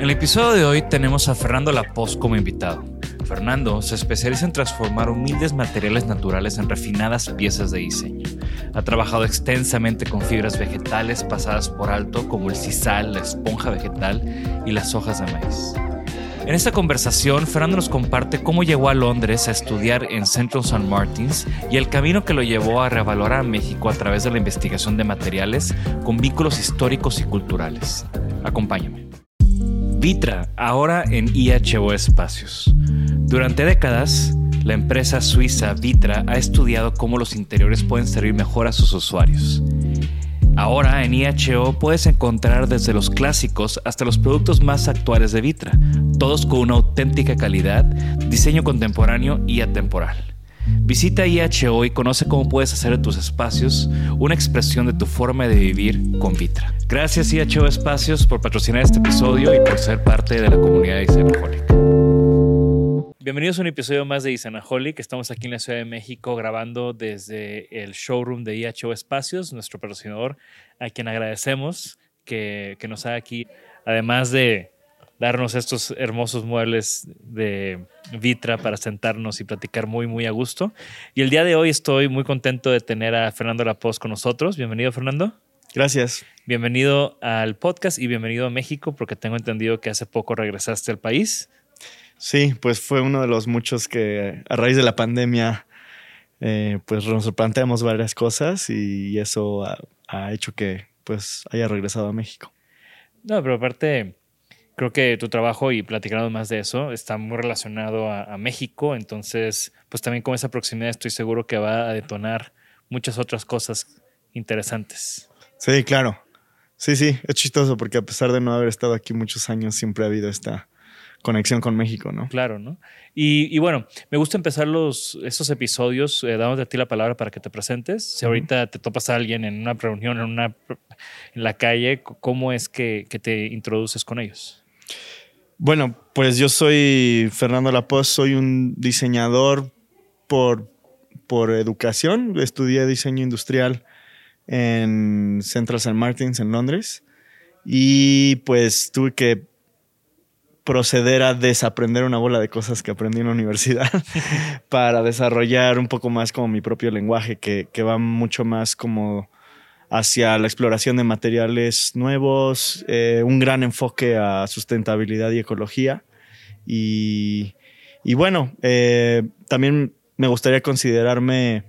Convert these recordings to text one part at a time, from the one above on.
En el episodio de hoy tenemos a Fernando Lapoz como invitado. Fernando se especializa en transformar humildes materiales naturales en refinadas piezas de diseño. Ha trabajado extensamente con fibras vegetales pasadas por alto como el sisal, la esponja vegetal y las hojas de maíz. En esta conversación, Fernando nos comparte cómo llegó a Londres a estudiar en Central St. Martins y el camino que lo llevó a reavalorar a México a través de la investigación de materiales con vínculos históricos y culturales. Acompáñame. Vitra, ahora en IHO Espacios. Durante décadas, la empresa suiza Vitra ha estudiado cómo los interiores pueden servir mejor a sus usuarios. Ahora en IHO puedes encontrar desde los clásicos hasta los productos más actuales de Vitra, todos con una auténtica calidad, diseño contemporáneo y atemporal. Visita IHO y conoce cómo puedes hacer de tus espacios una expresión de tu forma de vivir con Vitra. Gracias IHO Espacios por patrocinar este episodio y por ser parte de la comunidad de. Bienvenidos a un episodio más de Isanaholic. Estamos aquí en la Ciudad de México grabando desde el showroom de IHO Espacios, nuestro patrocinador, a quien agradecemos que, que nos haga aquí, además de darnos estos hermosos muebles de Vitra para sentarnos y platicar muy, muy a gusto. Y el día de hoy estoy muy contento de tener a Fernando Lapoz con nosotros. Bienvenido, Fernando. Gracias. Bienvenido al podcast y bienvenido a México, porque tengo entendido que hace poco regresaste al país. Sí, pues fue uno de los muchos que a raíz de la pandemia, eh, pues nos planteamos varias cosas y eso ha, ha hecho que pues haya regresado a México. No, pero aparte, creo que tu trabajo y platicando más de eso está muy relacionado a, a, México, entonces pues también con esa proximidad estoy seguro que va a detonar muchas otras cosas interesantes. Sí, claro. Sí, sí, es chistoso porque a pesar de no haber estado aquí muchos años, siempre ha habido esta conexión con México, ¿no? Claro, ¿no? Y, y bueno, me gusta empezar los, esos episodios eh, dándote a ti la palabra para que te presentes. Si uh -huh. ahorita te topas a alguien en una reunión, en, una, en la calle, ¿cómo es que, que te introduces con ellos? Bueno, pues yo soy Fernando Lapoz, soy un diseñador por, por educación. Estudié diseño industrial en Central St. Martins, en Londres. Y pues tuve que proceder a desaprender una bola de cosas que aprendí en la universidad para desarrollar un poco más como mi propio lenguaje, que, que, va mucho más como hacia la exploración de materiales nuevos, eh, un gran enfoque a sustentabilidad y ecología. Y, y bueno, eh, también me gustaría considerarme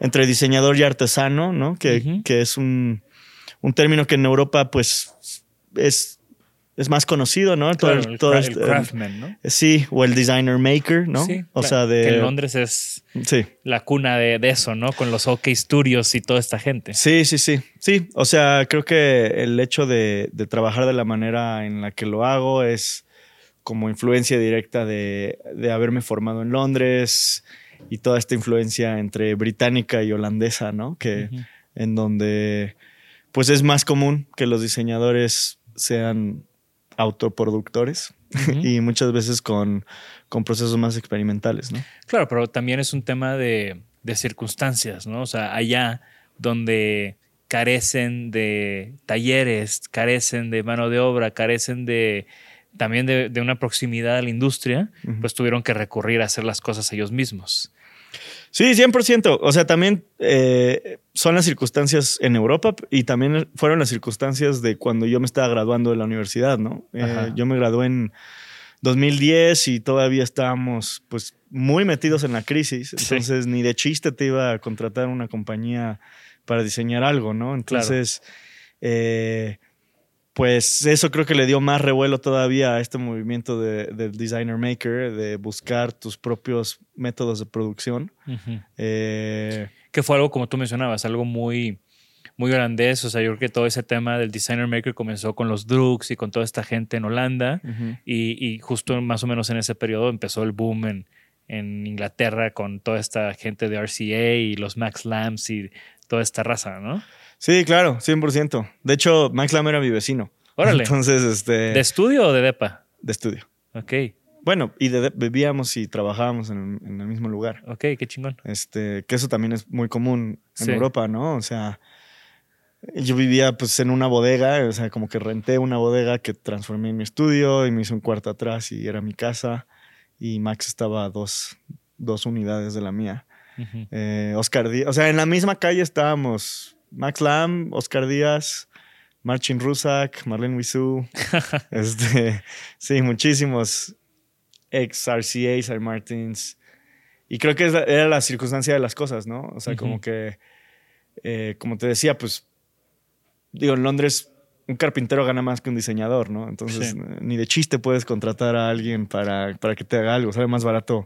entre diseñador y artesano, ¿no? Que, uh -huh. que es un, un término que en Europa pues es es más conocido, ¿no? Todo, el, todo el craftsman, ¿no? Sí, o el designer maker, ¿no? Sí, o sea, de... Que en Londres es Sí. la cuna de, de eso, ¿no? Con los OK Studios y toda esta gente. Sí, sí, sí. Sí, o sea, creo que el hecho de, de trabajar de la manera en la que lo hago es como influencia directa de, de haberme formado en Londres y toda esta influencia entre británica y holandesa, ¿no? Que en donde pues es más común que los diseñadores sean autoproductores y muchas veces con, con procesos más experimentales, ¿no? Claro, pero también es un tema de, de circunstancias, ¿no? O sea, allá donde carecen de talleres, carecen de mano de obra, carecen de también de, de una proximidad a la industria, pues tuvieron que recurrir a hacer las cosas ellos mismos. Sí, 100%. O sea, también eh, son las circunstancias en Europa y también fueron las circunstancias de cuando yo me estaba graduando de la universidad, ¿no? Eh, yo me gradué en 2010 y todavía estábamos pues muy metidos en la crisis. Sí. Entonces ni de chiste te iba a contratar una compañía para diseñar algo, ¿no? Entonces, eh, pues eso creo que le dio más revuelo todavía a este movimiento de- del designer maker, de buscar tus propios métodos de producción. Eh, Que fue algo, como tú mencionabas, algo muy, muy holandés. O sea, yo creo que todo ese tema del designer maker comenzó con los Drugs y con toda esta gente en Holanda. Y, y justo más o menos en ese periodo empezó el boom en, en Inglaterra con toda esta gente de RCA y los Max Lamps y toda esta raza, ¿no? sí, claro, 100%. De hecho, Max Lam era mi vecino. Órale. Entonces, este, ¿De de, estudio o de depa? estudio. Ok, Bueno, y de- vivíamos y trabajábamos en, en el mismo lugar. ok, qué chingón. Este, que eso también es muy común en Sí. Europa, ¿no? O sea, yo vivía pues en una bodega, o sea, como que renté una bodega que transformé en mi estudio y me hice un cuarto atrás y era mi casa y Max estaba a dos, dos unidades de la mía. Eh, Oscar Díaz, o sea, en la misma calle estábamos Max Lam, Oscar Díaz, Marcin Rusak, Marlene Wisu, este, sí, muchísimos ex RCA, Sir Martins. Y creo que era la circunstancia de las cosas, ¿no? O sea, Ujú. como que, eh, como te decía, pues, digo, en Londres un carpintero gana más que un diseñador, ¿no? Entonces, Sí. ni de chiste puedes contratar a alguien para, para que te haga algo. Sale más barato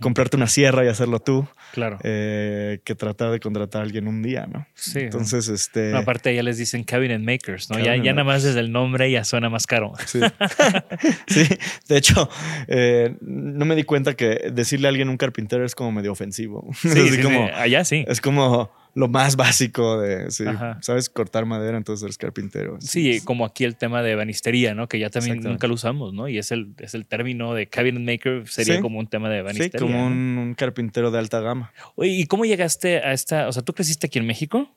comprarte una sierra y hacerlo tú Claro. eh, que tratar de contratar a alguien un día, ¿no? Sí. Entonces, este... No, aparte ya les dicen cabinet makers, ¿no? Ya, Cabinet ya nada más desde el nombre ya suena más caro. Sí. Sí. de hecho, eh, no me di cuenta que decirle a alguien un carpintero es como medio ofensivo. Sí, Es así sí, sí. como, allá sí. Es como lo más básico de, sí, sabes cortar madera, entonces eres carpintero. Sí, como aquí el tema de banistería, ¿no? Que ya también nunca lo usamos, ¿no? Y es el, es el término de cabinet maker, sería Sí. como un tema de Sí, banistería. como ¿no? un, un carpintero de alta gama. Oye, ¿y cómo llegaste a esta? O sea, ¿tú creciste aquí en México?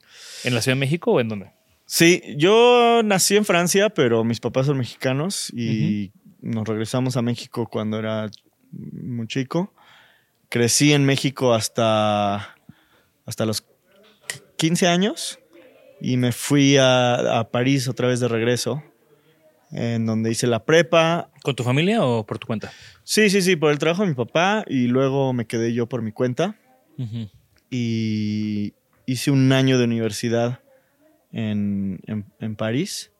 ¿En la Ciudad de México o en dónde? Sí, yo nací en Francia, pero mis papás son mexicanos y nos regresamos a México cuando era muy chico. Crecí en México hasta, hasta los 15 años y me fui a, a París otra vez de regreso, en donde hice la prepa. ¿Con tu familia o por tu cuenta? Sí, sí, sí, por el trabajo de mi papá y luego me quedé yo por mi cuenta y hice un año de universidad en, en- en París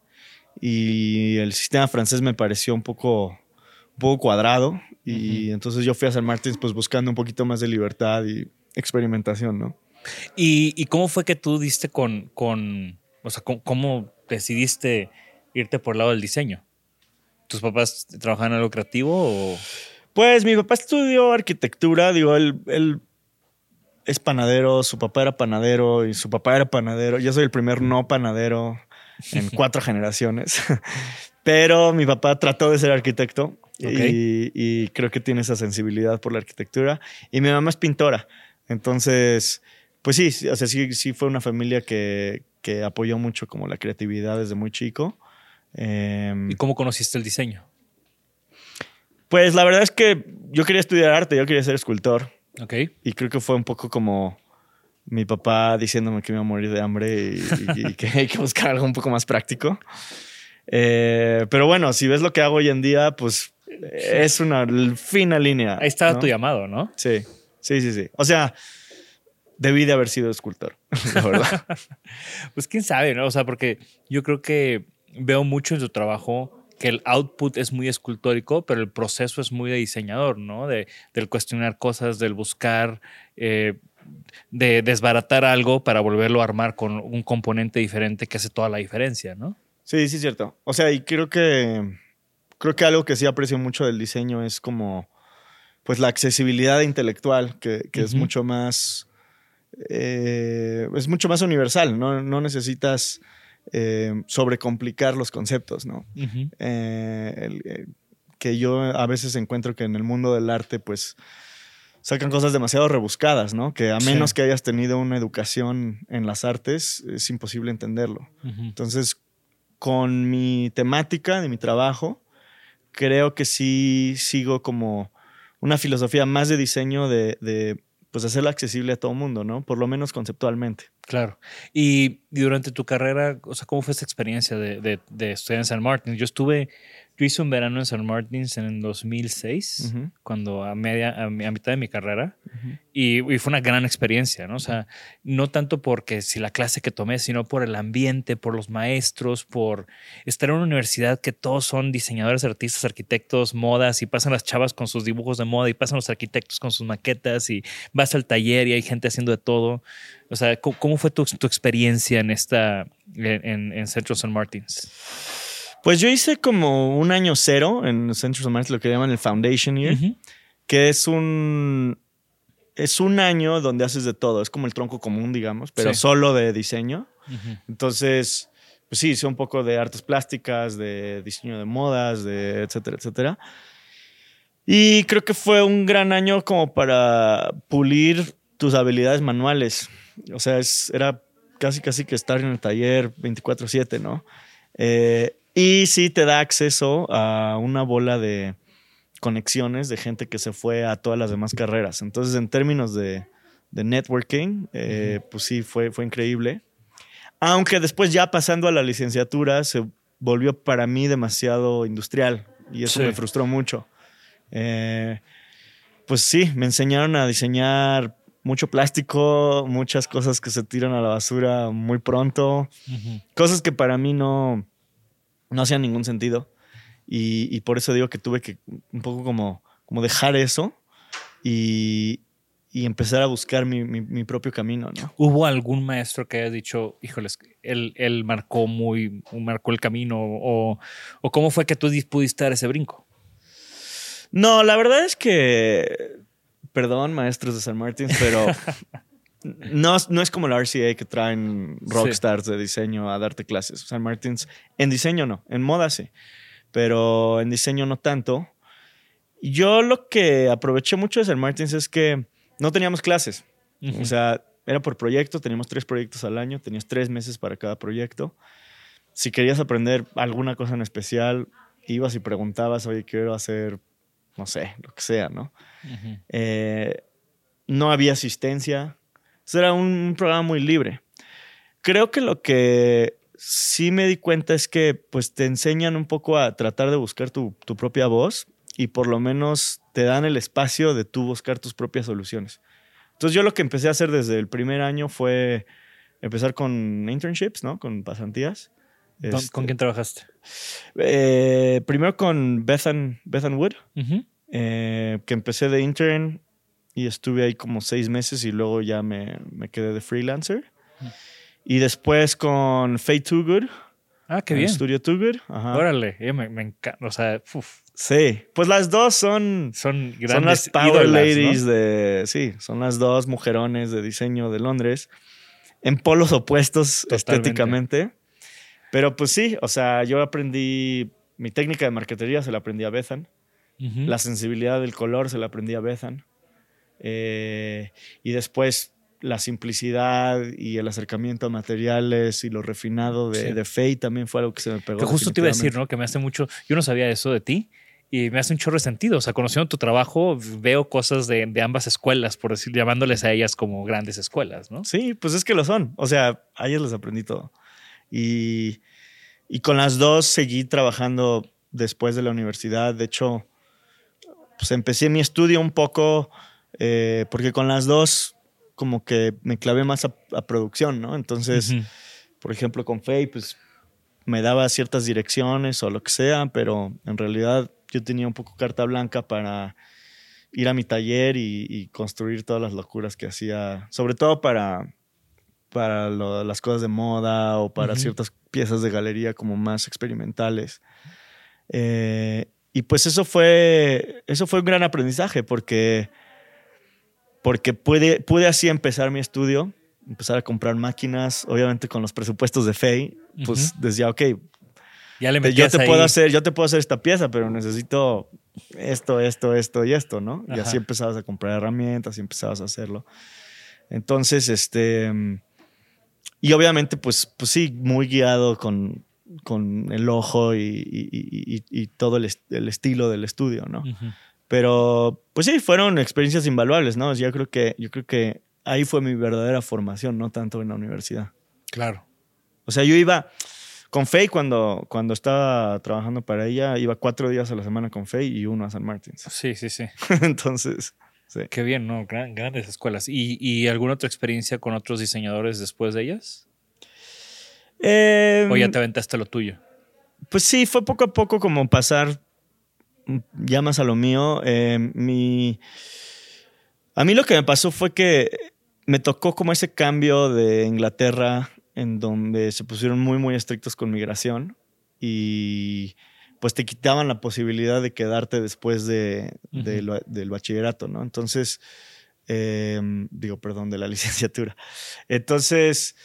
y el sistema francés me pareció un poco, un poco cuadrado y entonces yo fui a San Martín pues buscando un poquito más de libertad y experimentación, ¿no? ¿Y, y cómo fue que tú diste con, con o sea, cómo, cómo decidiste irte por el lado del diseño? ¿Tus papás trabajaban en algo creativo o...? Pues mi papá estudió arquitectura, digo, él, él es panadero, su papá era panadero y su papá era panadero. Yo soy el primer no panadero en cuatro generaciones. Pero mi papá trató de ser arquitecto y, y creo que tiene esa sensibilidad por la arquitectura. Y mi mamá es pintora. Entonces, pues sí, o sea, sí, sí fue una familia que, que apoyó mucho como la creatividad desde muy chico. Em, ¿Y cómo conociste el diseño? pues la verdad es que yo quería estudiar arte, yo quería ser escultor. Ok. Y creo que fue un poco como mi papá diciéndome que me iba a morir de hambre y, y- y que hay que buscar algo un poco más práctico. Eh, pero bueno, si ves lo que hago hoy en día, pues es una fina línea. Ahí ¿no? tu llamado, ¿no? Sí, sí, sí, sí. O sea, debí de haber sido escultor, la verdad. Pues quién sabe, ¿no? O sea, porque yo creo que veo mucho en tu trabajo que el output es muy escultórico, pero el proceso es muy de diseñador, ¿no? De, del cuestionar cosas, del buscar, eh, de desbaratar algo para volverlo a armar con un componente diferente que hace toda la diferencia, ¿no? Sí, sí, es cierto. O sea, y creo que creo que algo que sí aprecio mucho del diseño es como pues la accesibilidad intelectual, que, que es mucho más eh, es mucho más universal, no, no necesitas eh, sobrecomplicar los conceptos, ¿no? Eh, que yo a veces encuentro que en el mundo del arte, pues sacan cosas demasiado rebuscadas, ¿no? Que a menos que hayas tenido una educación en las artes, es imposible entenderlo. Entonces, con mi temática de mi trabajo, creo que sí sigo como una filosofía más de diseño de, de pues hacerlo accesible a todo el mundo, ¿no? Por lo menos conceptualmente. Claro. Y, durante tu carrera, o sea, ¿cómo fue esta experiencia de, de, de estudiar en San Martín? Yo estuve yo hice un verano en San Martins en el 2006, cuando a, media, a, mitad de mi carrera, y, fue una gran experiencia, ¿no? O sea, no tanto porque si la clase que tomé, sino por el ambiente, por los maestros, por estar en una universidad que todos son diseñadores, artistas, arquitectos, modas, y pasan las chavas con sus dibujos de moda, y pasan los arquitectos con sus maquetas, y vas al taller y hay gente haciendo de todo. O sea, ¿cómo, fue tu, experiencia en esta, en, en Central San Martins? Pues yo hice como un año cero en Centros Martins, lo que llaman el Foundation Year, que es un, es un año donde haces de todo. Es como el tronco común, digamos, pero solo de diseño. Entonces, pues sí, hice un poco de artes plásticas, de diseño de modas, de etcétera, etcétera. Y creo que fue un gran año como para pulir tus habilidades manuales. O sea, es, era casi, casi que estar en el taller 24/7, ¿no? Eh, y sí te da acceso a una bola de conexiones de gente que se fue a todas las demás carreras. Entonces, en términos de, networking, eh, pues sí, fue, fue increíble. Aunque después ya pasando a la licenciatura se volvió para mí demasiado industrial y eso me frustró mucho. Eh, pues sí, me enseñaron a diseñar mucho plástico, muchas cosas que se tiran a la basura muy pronto, cosas que para mí no, no hacía ningún sentido. Y, por eso digo que tuve que un poco como, como dejar eso y, empezar a buscar mi, propio camino. ¿no? ¿Hubo algún maestro que haya dicho, híjoles, él, él marcó muy, marcó el camino? O, o cómo fue que tú pudiste dar ese brinco? No, la verdad es que, perdón, maestros de San Martín, pero No, no es como la RCA que traen rockstars de diseño a darte clases. San Martins, en diseño no, en moda sí, pero en diseño no tanto. Yo lo que aproveché mucho de San Martins es que no teníamos clases. O sea, era por proyecto, teníamos tres proyectos al año, tenías tres meses para cada proyecto. Si querías aprender alguna cosa en especial, ibas y preguntabas, oye, quiero hacer, no sé, lo que sea, ¿no? Eh, no había asistencia, era un programa muy libre. Creo que lo que sí me di cuenta es que pues te enseñan un poco a tratar de buscar tu, propia voz y por lo menos te dan el espacio de tú buscar tus propias soluciones. Entonces yo lo que empecé a hacer desde el primer año fue empezar con internships, ¿no? Con pasantías. ¿Con, este, quién trabajaste? Eh, primero con Bethan, Wood, eh, que empecé de intern y estuve ahí como seis meses y luego ya me, me quedé de freelancer. Y después con Fate Too Good. Ah, qué bien. Studio Too Good. Órale, eh, me, encanta. O sea, uf. Sí, pues las dos son. Son grandes. Son las Power Ladies de. Sí, son las dos mujerones de diseño de Londres. En polos opuestos estéticamente. Pero pues sí, o sea, yo aprendí. Mi técnica de marquetería se la aprendí a Bethan. La sensibilidad del color se la aprendí a Bethan. Eh, y después la simplicidad y el acercamiento a materiales y lo refinado de, de Faye también fue algo que se me pegó. Que justo te iba a decir, ¿no? Que me hace mucho. Yo no sabía eso de ti y me hace un chorro de sentido. O sea, conociendo tu trabajo, veo cosas de, de, ambas escuelas, por decir, llamándoles a ellas como grandes escuelas, ¿no? Sí, pues es que lo son. O sea, a ellas les aprendí todo. Y, y con las dos seguí trabajando después de la universidad. De hecho, pues empecé mi estudio un poco eh, porque con las dos como que me clavé más a, producción, ¿no? Entonces, por ejemplo, con Faye, pues me daba ciertas direcciones o lo que sea, pero en realidad yo tenía un poco carta blanca para ir a mi taller y, construir todas las locuras que hacía, sobre todo para, para las cosas de moda o para ciertas piezas de galería como más experimentales. Eh, y pues eso fue, eso fue un gran aprendizaje porque, porque pude, pude así empezar mi estudio, empezar a comprar máquinas, obviamente con los presupuestos de FEI, pues decía, ok, ya le yo te puedo hacer, yo te puedo hacer esta pieza, pero necesito esto, esto, esto y esto, ¿no? Y así empezabas a comprar herramientas y empezabas a hacerlo. Entonces, este, y obviamente, pues, pues sí, muy guiado con, con el ojo y, todo el, estilo del estudio, ¿no? Pero, pues sí, fueron experiencias invaluables, ¿no? Yo creo que, yo creo que ahí fue mi verdadera formación, no tanto en la universidad. Claro. O sea, yo iba, con Faye, cuando, cuando estaba trabajando para ella, iba cuatro días a la semana con Faye y uno a San Martín. Sí, sí, sí. Entonces, sí. Qué bien, ¿no? grandes escuelas. ¿Y, alguna otra experiencia con otros diseñadores después de ellas? Em, ¿O ya te aventaste lo tuyo? Pues sí, fue poco a poco como pasar ya más a lo mío. Em, mi... A mí lo que me pasó fue que me tocó como ese cambio de Inglaterra en donde se pusieron muy, muy estrictos con migración y pues te quitaban la posibilidad de quedarte después de, del bachillerato, ¿no? Entonces, em, digo, perdón, de la licenciatura. Entonces,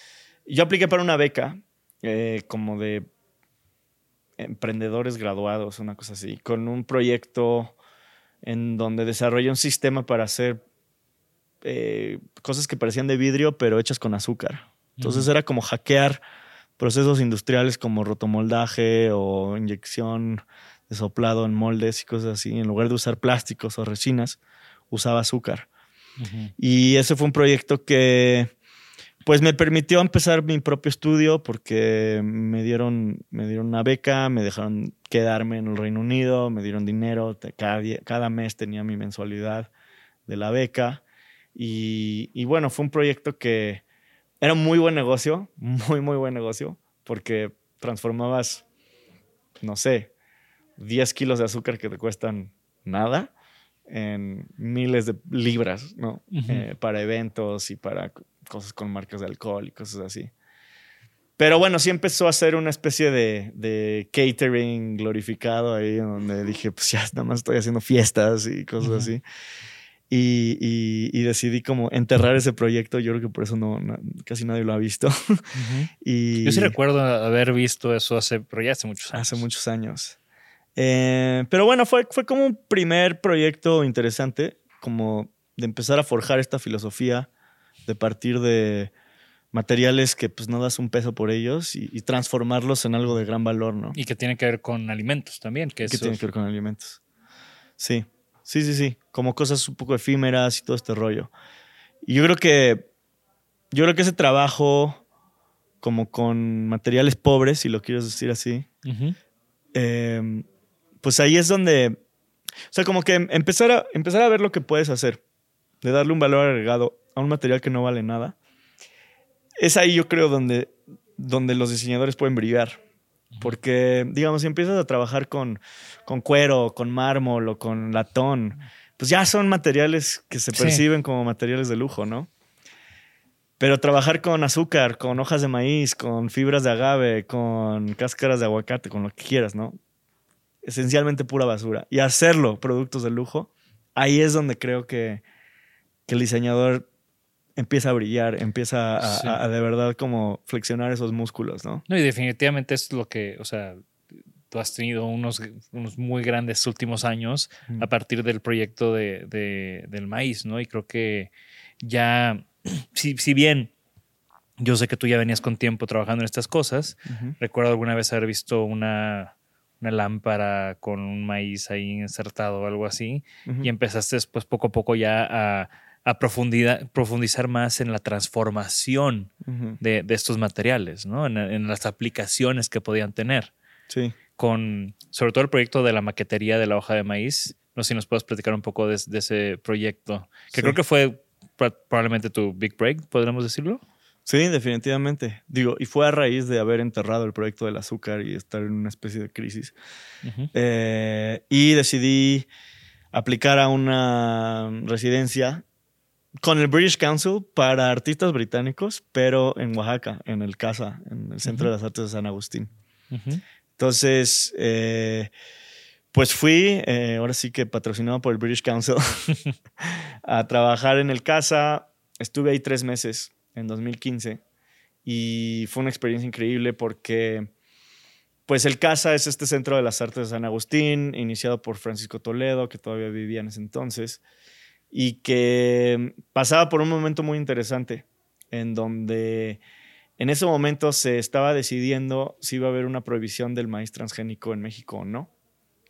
yo apliqué para una beca eh, como de emprendedores graduados, una cosa así, con un proyecto en donde desarrollé un sistema para hacer eh, cosas que parecían de vidrio, pero hechas con azúcar. Entonces era como hackear procesos industriales como rotomoldaje o inyección de soplado en moldes y cosas así. En lugar de usar plásticos o resinas, usaba azúcar. Y ese fue un proyecto que pues me permitió empezar mi propio estudio porque me dieron, me dieron una beca, me dejaron quedarme en el Reino Unido, me dieron dinero, cada, cada mes tenía mi mensualidad de la beca. y bueno, fue un proyecto que, era un muy buen negocio, muy, muy buen negocio, porque transformabas, no sé, 10 kilos de azúcar que te cuestan nada en miles de libras, ¿no? Eh, para eventos y para cosas con marcas de alcohol y cosas así. Pero bueno, sí empezó a ser una especie de, de catering glorificado ahí, donde dije, pues ya nada más estoy haciendo fiestas y cosas así. Y, decidí como enterrar ese proyecto. Yo creo que por eso no, casi nadie lo ha visto. y, Yo sí recuerdo haber visto eso hace, pero ya hace muchos años. Hace muchos años. Eh, pero bueno, fue, fue como un primer proyecto interesante, como de empezar a forjar esta filosofía, de partir de materiales que pues no das un peso por ellos y, transformarlos en algo de gran valor, ¿no? Y que tiene que ver con alimentos también. Que, que tiene que ver con alimentos. Sí. Sí, sí, sí. Como cosas un poco efímeras y todo este rollo. Y yo creo que. Yo creo que ese trabajo, como con materiales pobres, si lo quieres decir así, em, pues ahí es donde. O sea, como que empezar a, empezar a ver lo que puedes hacer, de darle un valor agregado a un material que no vale nada. Es ahí, yo creo, donde, donde los diseñadores pueden brillar. Porque, digamos, si empiezas a trabajar con, con cuero, con mármol o con latón, pues ya son materiales que se perciben como materiales de lujo, ¿no? Pero trabajar con azúcar, con hojas de maíz, con fibras de agave, con cáscaras de aguacate, con lo que quieras, ¿no? Esencialmente pura basura. Y hacerlo productos de lujo, ahí es donde creo que, que el diseñador empieza a brillar, empieza a, de verdad como flexionar esos músculos, ¿no? No, y definitivamente es lo que, o sea, tú has tenido unos, unos muy grandes últimos años a partir del proyecto de, del maíz, ¿no? Y creo que ya, si, si, bien yo sé que tú ya venías con tiempo trabajando en estas cosas, recuerdo alguna vez haber visto una, una lámpara con un maíz ahí insertado o algo así, y empezaste después poco a poco ya a a profundizar más en la transformación de, estos materiales, ¿no? En, las aplicaciones que podían tener. Sí. Con, sobre todo el proyecto de la maquetería de la hoja de maíz. No sé si nos puedes platicar un poco de, ese proyecto, que creo que fue probablemente tu big break, podríamos decirlo. Sí, definitivamente. Digo, y fue a raíz de haber enterrado el proyecto del azúcar y estar en una especie de crisis. Eh, y decidí aplicar a una residencia con el British Council para artistas británicos, pero en Oaxaca, en el CASA, en el Centro de las Artes de San Agustín. Entonces, eh, pues fui, eh, ahora sí que patrocinado por el British Council, a trabajar en el CASA. Estuve ahí tres meses en 2015 y fue una experiencia increíble porque pues el CASA es este centro de las artes de San Agustín, iniciado por Francisco Toledo, que todavía vivía en ese entonces, y que pasaba por un momento muy interesante, en donde en ese momento se estaba decidiendo si iba a haber una prohibición del maíz transgénico en México o no.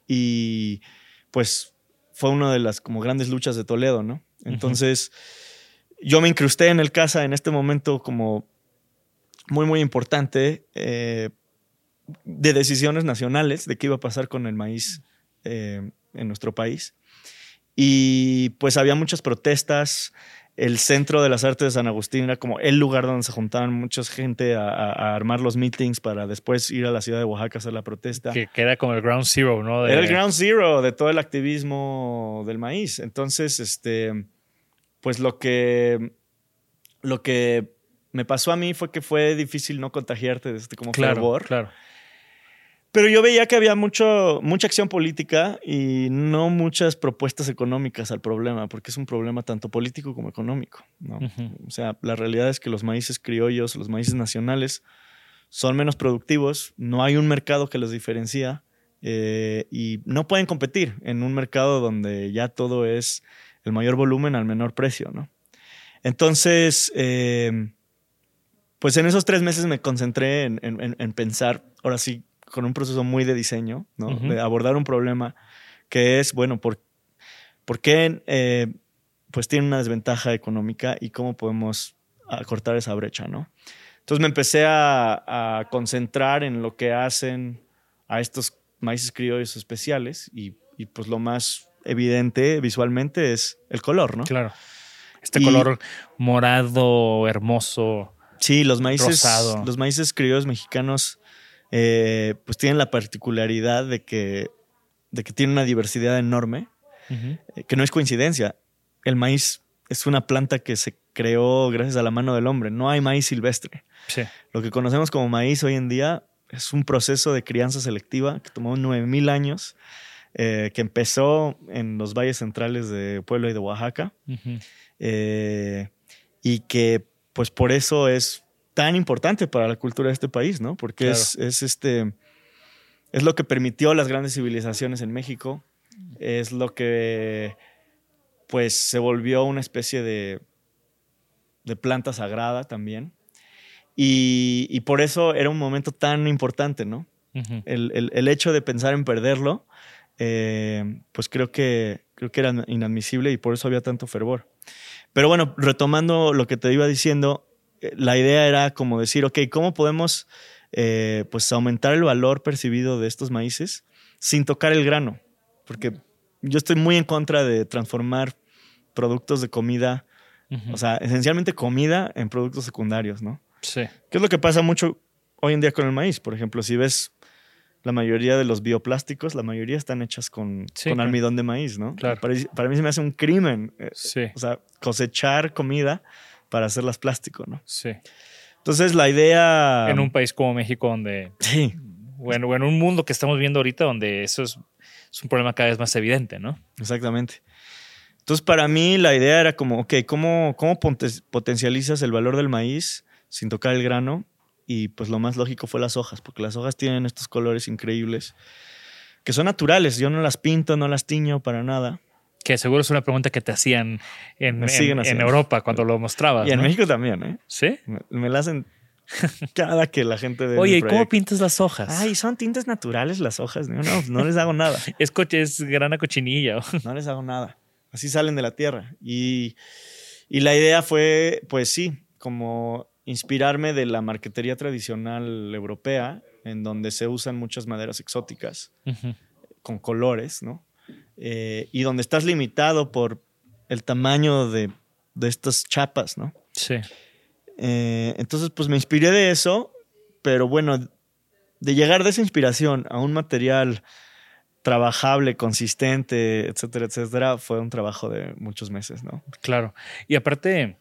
Y pues fue una de las como grandes luchas de Toledo, ¿no? Entonces yo me incrusté en el CASA en este momento como muy, muy importante eh, de decisiones nacionales de qué iba a pasar con el maíz eh, en nuestro país. Y pues había muchas protestas. El centro de las artes de San Agustín era como el lugar donde se juntaban mucha gente a, armar los meetings para después ir a la ciudad de Oaxaca a hacer la protesta. Que, era como el ground zero, ¿no? Era el ground zero de todo el activismo del maíz. Entonces, este, pues lo que, lo que me pasó a mí fue que fue difícil no contagiarte de este como claro, fervor. Claro. Pero yo veía que había mucho, mucha acción política y no muchas propuestas económicas al problema, porque es un problema tanto político como económico. ¿no? O sea, la realidad es que los maíces criollos, los maíces nacionales, son menos productivos, no hay un mercado que los diferencia eh, y no pueden competir en un mercado donde ya todo es el mayor volumen al menor precio. ¿no? Entonces, eh, pues en esos tres meses me concentré en, en pensar, ahora sí, con un proceso muy de diseño, ¿no? De abordar un problema que es, bueno, ¿por, por qué eh, pues tiene una desventaja económica y cómo podemos acortar esa brecha, ¿no? Entonces me empecé a, concentrar en lo que hacen a estos maíces criollos especiales y, pues lo más evidente visualmente es el color, ¿no? Claro. Este color morado, hermoso. Sí, los maíces, los maíces criollos mexicanos eh, pues tienen la particularidad de que, de que tienen una diversidad enorme, eh, que no es coincidencia. El maíz es una planta que se creó gracias a la mano del hombre. No hay maíz silvestre. Lo que conocemos como maíz hoy en día es un proceso de crianza selectiva que tomó 9000 años, eh, que empezó en los valles centrales de Puebla y de Oaxaca, y que pues por eso es tan importante para la cultura de este país, ¿no? Porque es, este. Es lo que permitió las grandes civilizaciones en México. Es lo que. Pues se volvió una especie de. de planta sagrada también. Y, por eso era un momento tan importante, ¿no? el, hecho de pensar en perderlo, eh, pues creo que, creo que era inadmisible y por eso había tanto fervor. Pero bueno, retomando lo que te iba diciendo, la idea era como decir, ok, ¿cómo podemos eh, pues aumentar el valor percibido de estos maíces sin tocar el grano? Porque yo estoy muy en contra de transformar productos de comida, o sea, esencialmente comida en productos secundarios, ¿no? Sí. ¿Qué es lo que pasa mucho hoy en día con el maíz? Por ejemplo, si ves la mayoría de los bioplásticos, la mayoría están hechas con, con almidón de maíz, ¿no? Claro. Para, para, mí se me hace un crimen. Eh, sí. O sea, cosechar comida para hacerlas plástico, ¿no? Sí. Entonces la idea... En un país como México donde... Sí. Bueno, en un mundo que estamos viendo ahorita donde eso es, un problema cada vez más evidente, ¿no? Exactamente. Entonces para mí la idea era como, ok, ¿cómo, cómo potencializas el valor del maíz sin tocar el grano? Y pues lo más lógico fue las hojas, porque las hojas tienen estos colores increíbles que son naturales. Yo no las pinto, no las tiño para nada. Que seguro es una pregunta que te hacían en, en, Europa cuando lo mostrabas. Y en México también, ¿eh? Sí. Me, la hacen cada que la gente ve. Oye, ¿y cómo pintas las hojas? Ay, son tintes naturales las hojas. No, no, les hago nada. es, coche, es grana cochinilla. no les hago nada. Así salen de la tierra. Y, y la idea fue, pues sí, como inspirarme de la marquetería tradicional europea, en donde se usan muchas maderas exóticas con colores, ¿no? Eh, y donde estás limitado por el tamaño de, estas chapas, ¿no? Sí. Eh, entonces, pues me inspiré de eso, pero bueno, de llegar de esa inspiración a un material trabajable, consistente, etcétera, etcétera, fue un trabajo de muchos meses, ¿no? Claro. Y aparte,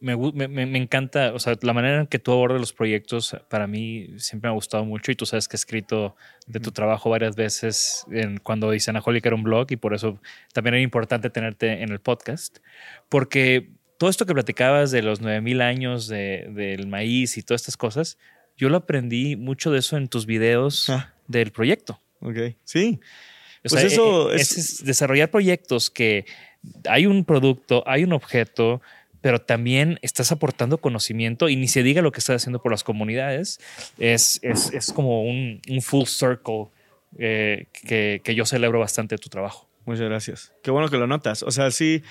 me, me, me, encanta, o sea, la manera en que tú abordas los proyectos, para mí siempre me ha gustado mucho y tú sabes que he escrito de tu trabajo varias veces en, cuando Isanaholic era un blog y por eso también era importante tenerte en el podcast, porque todo esto que platicabas de los 9000 años de, del maíz y todas estas cosas, yo lo aprendí mucho de eso en tus videos Ah. del proyecto. Ok, sí. O Pues sea, eso eh, es- es desarrollar proyectos que hay un producto, hay un objeto, pero también estás aportando conocimiento y ni se diga lo que estás haciendo por las comunidades. Es, es, es como un, un full circle eh, que, que yo celebro bastante tu trabajo. Muchas gracias. Qué bueno que lo notas. O sea, sí,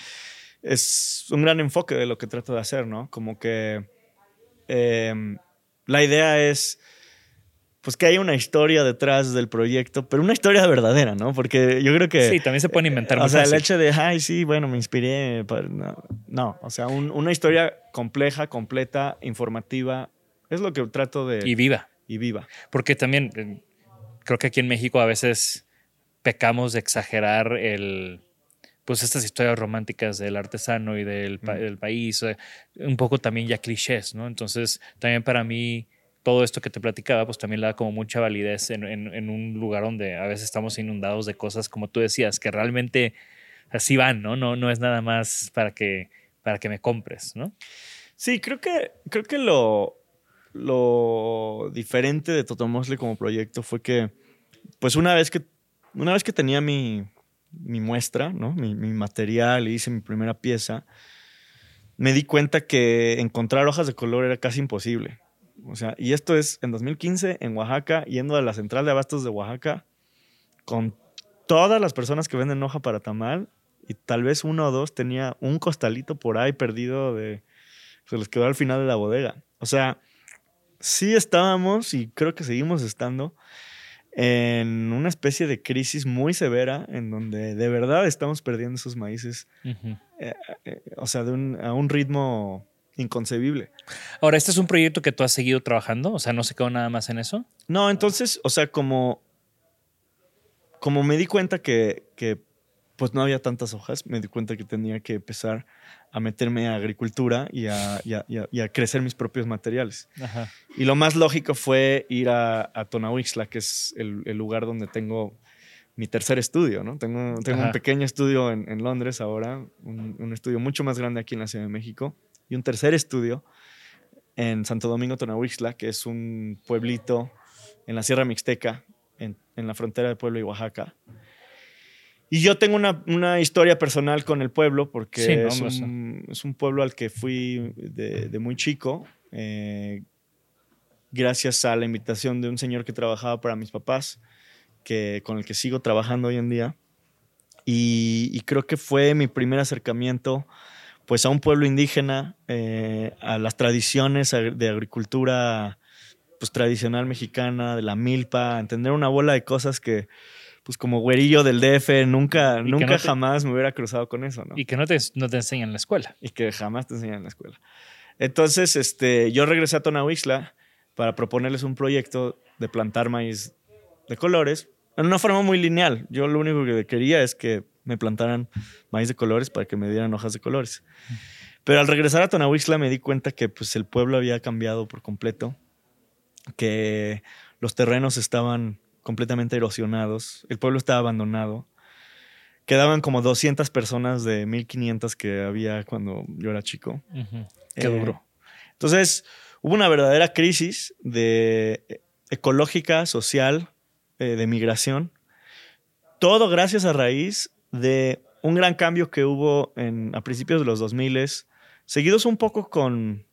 es un gran enfoque de lo que trato de hacer, ¿no? Como que eh, la idea es, pues que haya una historia detrás del proyecto, pero una historia verdadera, ¿no? Porque yo creo que... Sí, también se pueden inventar O muy sea, el fácil. hecho de, ay, sí, bueno, me inspiré. pa- No, no, o sea, un- una historia compleja, completa, informativa, es lo que trato de... y viva. y viva. Porque también eh, creo que aquí en México a veces pecamos de exagerar el pues estas historias románticas del artesano y del, pa- Mm. del país, eh, un poco también ya clichés, ¿no? Entonces, también para mí todo esto que te platicaba, pues también le da como mucha validez en, un lugar donde a veces estamos inundados de cosas, como tú decías, que realmente así van, ¿no? No, no es nada más para que, para que me compres, ¿no? Sí, creo que, creo que lo, lo diferente de Totomosle como proyecto fue que, pues una vez que, una vez que tenía mi, mi muestra, ¿no? mi, mi material hice mi primera pieza, me di cuenta que encontrar hojas de color era casi imposible. O sea, y esto es en 2015 en Oaxaca, yendo a la central de abastos de Oaxaca, con todas las personas que venden hoja para tamal, y tal vez uno o dos tenía un costalito por ahí perdido de, se les quedó al final de la bodega. O sea, sí estábamos y creo que seguimos estando en una especie de crisis muy severa en donde de verdad estamos perdiendo esos maíces, Ujú. eh, o sea, de un- a un ritmo inconcebible. Ahora, ¿este es un proyecto que tú has seguido trabajando? O sea, ¿no se quedó nada más en eso? No, entonces, o sea, como, como me di cuenta que, que pues no había tantas hojas, me di cuenta que tenía que empezar a meterme a agricultura y a, y a- y a- y a crecer mis propios materiales. Ajá. Y lo más lógico fue ir a, a Tonahuixla, que es el, el lugar donde tengo mi tercer estudio, ¿no? Tengo, tengo Ajá. un pequeño estudio en, en Londres ahora, un, un estudio mucho más grande aquí en la Ciudad de México, y un tercer estudio en Santo Domingo, Tonahuixla, que es un pueblito en la Sierra Mixteca, en, en la frontera de Puebla y Oaxaca. Y yo tengo una, una historia personal con el pueblo porque Sí, no, es, un, es un pueblo al que fui de, de muy chico, eh, gracias a la invitación de un señor que trabajaba para mis papás, que, con el que sigo trabajando hoy en día. Y, y creo que fue mi primer acercamiento pues a un pueblo indígena, eh, a las tradiciones de agricultura pues tradicional mexicana, de la milpa, a entender una bola de cosas que pues como güerillo del DF nunca, nunca no te- jamás me hubiera cruzado con eso, ¿no? Y que no te, no te enseñan en la escuela. y que jamás te enseñan en la escuela. Entonces, este, yo regresé a Tonahuixla para proponerles un proyecto de plantar maíz de colores en una forma muy lineal. Yo lo único que quería es que me plantaran maíz de colores para que me dieran hojas de colores. Pero al regresar a Tonahuixla me di cuenta que pues, el pueblo había cambiado por completo, que los terrenos estaban completamente erosionados, el pueblo estaba abandonado. Quedaban como 200 personas de 1500 que había cuando yo era chico. Ujú. Qué Eh, duro. Entonces, hubo una verdadera crisis de ecológica, social, eh, de migración. Todo gracias a raíz de un gran cambio que hubo en, a principios de los 2000, seguidos un poco con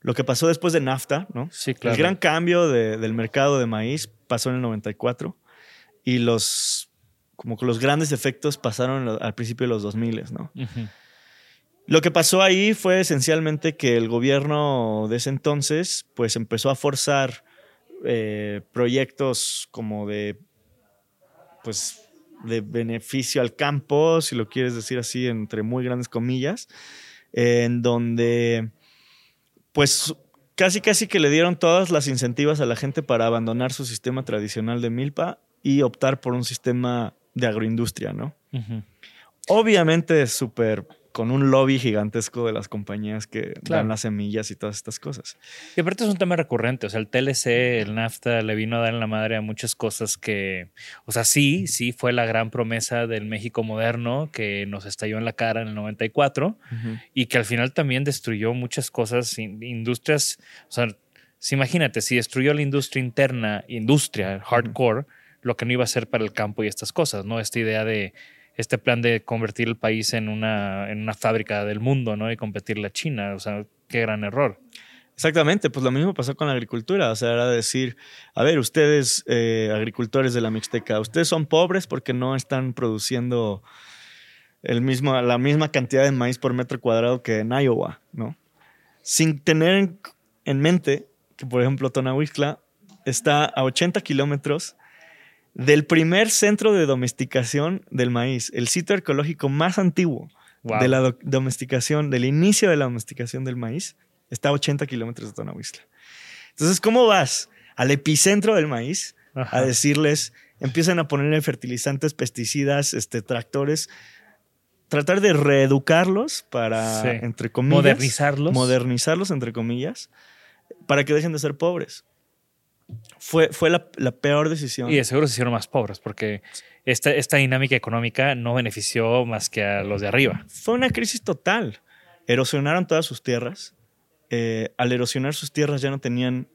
lo que pasó después de NAFTA, ¿no? Sí, claro. El gran cambio de- del mercado de maíz pasó en el 94 y los como que los grandes efectos pasaron al principio de los 2000, ¿no? Lo que pasó ahí fue esencialmente que el gobierno de ese entonces pues empezó a forzar eh, proyectos como de pues de beneficio al campo, si lo quieres decir así, entre muy grandes comillas, en donde pues casi casi que le dieron todas las incentivas a la gente para abandonar su sistema tradicional de milpa y optar por un sistema de agroindustria, ¿no? Obviamente es súper con un lobby gigantesco de las compañías que dan las semillas y todas estas cosas. Y aparte es un tema recurrente, o sea, el TLC, el NAFTA le vino a dar en la madre a muchas cosas que, o sea, sí, sí fue la gran promesa del México moderno que nos estalló en la cara en el 94 y que al final también destruyó muchas cosas, industrias, o sea, imagínate, si destruyó la industria interna, industria, hardcore, lo que no iba a ser para el campo y estas cosas, ¿no? Esta idea de este plan de convertir el país en una, en una fábrica del mundo, ¿no? Y competir la China. O sea, qué gran error. Exactamente, pues lo mismo pasó con la agricultura, o sea, era decir, a ver, ustedes, eh, agricultores de la Mixteca, ustedes son pobres porque no están produciendo el mismo, la misma cantidad de maíz por metro cuadrado que en Iowa, ¿no? Sin tener en, en mente que, por ejemplo, Tonahuixla está a 80 kilómetros del primer centro de domesticación del maíz, el sitio arqueológico más antiguo de la domesticación, del inicio de la domesticación del maíz, está a 80 kilómetros de Tonahuistla. Entonces, ¿cómo vas al epicentro del maíz a decirles, empiezan a ponerle fertilizantes, pesticidas, este, tractores, tratar de reeducarlos para, entre comillas, modernizarlos. Modernizarlos, entre comillas, para que dejen de ser pobres fue, fue la, peor decisión. Y de seguro se hicieron más pobres porque esta, esta dinámica económica no benefició más que a los de arriba. Fue una crisis total. Erosionaron todas sus tierras. Eh, al erosionar sus tierras ya no tenían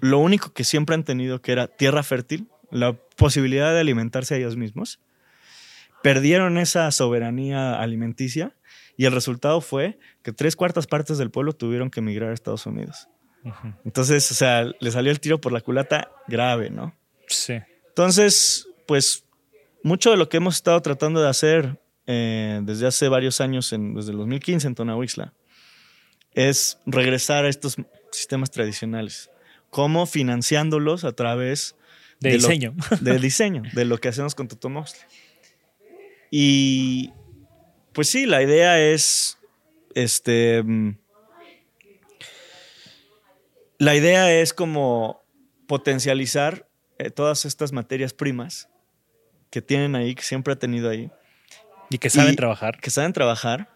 lo único que siempre han tenido, que era tierra fértil, la posibilidad de alimentarse a ellos mismos. Perdieron esa soberanía alimenticia y el resultado fue que tres cuartas partes del pueblo tuvieron que emigrar a Estados Unidos. Entonces, o sea, le salió el tiro por la culata grave, ¿no? Sí. Entonces, pues, mucho de lo que hemos estado tratando de hacer eh, desde hace varios años, en, desde el 2015 en Tonahuixla, es regresar a estos sistemas tradicionales. ¿Cómo? Financiándolos a través de, diseño. de diseño, de lo que hacemos con Totomoxle. Y pues sí, la idea es este mm, la idea es como potencializar eh, todas estas materias primas que tienen ahí, que siempre ha tenido ahí. Y que saben trabajar. Que saben trabajar,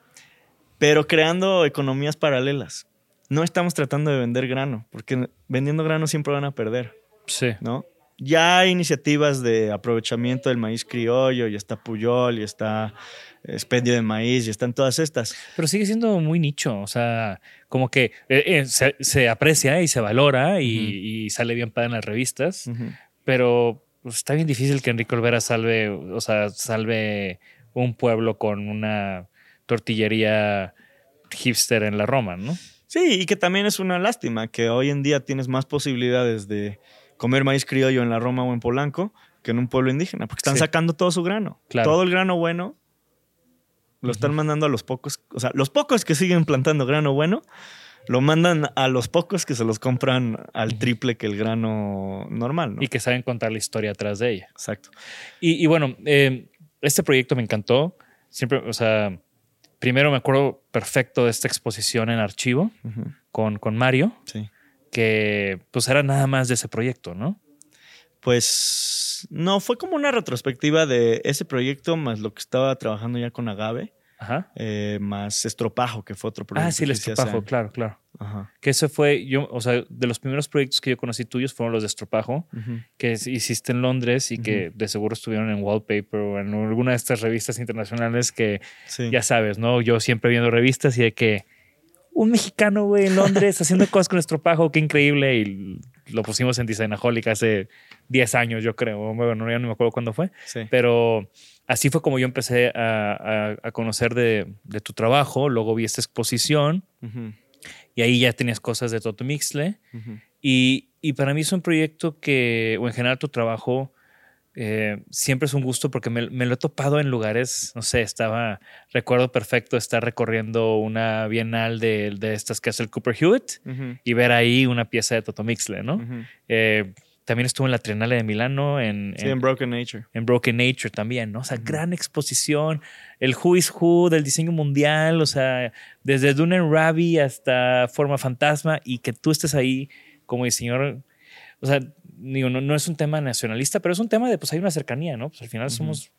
pero creando economías paralelas. No estamos tratando de vender grano, porque vendiendo grano siempre van a perder. Sí. ¿No? Ya hay iniciativas de aprovechamiento del maíz criollo, y está Puyol, y está expendio de maíz y están todas estas. Pero sigue siendo muy nicho, o sea, como que eh, eh, se, aprecia y se valora y, sale bien para en las revistas, pero pues, está bien difícil que Enrique Olvera salve, o sea, salve un pueblo con una tortillería hipster en la Roma, ¿no? Sí, y que también es una lástima que hoy en día tienes más posibilidades de comer maíz criollo en la Roma o en Polanco que en un pueblo indígena, porque están sacando todo su grano. Todo el grano bueno lo están mandando a los pocos, o sea, los pocos que siguen plantando grano bueno, lo mandan a los pocos que se los compran al triple que el grano normal, ¿no? Y que saben contar la historia atrás de ella. Exacto. Y, bueno, eh, este proyecto me encantó. Siempre, o sea, primero me acuerdo perfecto de esta exposición en archivo con, con Mario. Sí. Que pues era nada más de ese proyecto, ¿no? Pues no, fue como una retrospectiva de ese proyecto más lo que estaba trabajando ya con Agave. Ajá. Eh, más Estropajo, que fue otro proyecto. Ah, sí, el Estropajo, claro, claro. Ajá. Que ese fue, yo, o sea, de los primeros proyectos que yo conocí tuyos fueron los de Estropajo, que hiciste en Londres y que de seguro estuvieron en Wallpaper o en alguna de estas revistas internacionales que ya sabes, ¿no? Yo siempre viendo revistas y de que un mexicano, güey, en Londres haciendo cosas con Estropajo, qué increíble. Y lo pusimos en Designaholic hace 10 años, yo creo. Bueno, ya no me acuerdo cuándo fue. Pero así fue como yo empecé a, conocer de, tu trabajo. Luego vi esta exposición y ahí ya tenías cosas de Toto Mixle. y, y, para mí es un proyecto que, o en general tu trabajo, eh, siempre es un gusto porque me, lo he topado en lugares, no sé, estaba, recuerdo perfecto estar recorriendo una bienal de, de estas que hace el Cooper Hewitt y ver ahí una pieza de Toto Mixle, ¿no? Eh, también estuvo en la Triennale de Milano, en, Sí, en Broken Nature. en Broken Nature también, ¿no? O sea, gran exposición, el Who is Who del diseño mundial, o sea, desde Dune and Ravi hasta Forma Fantasma y que tú estés ahí como diseñador, o sea, digo, no, no es un tema nacionalista, pero es un tema de, pues hay una cercanía, ¿no? Pues al final somos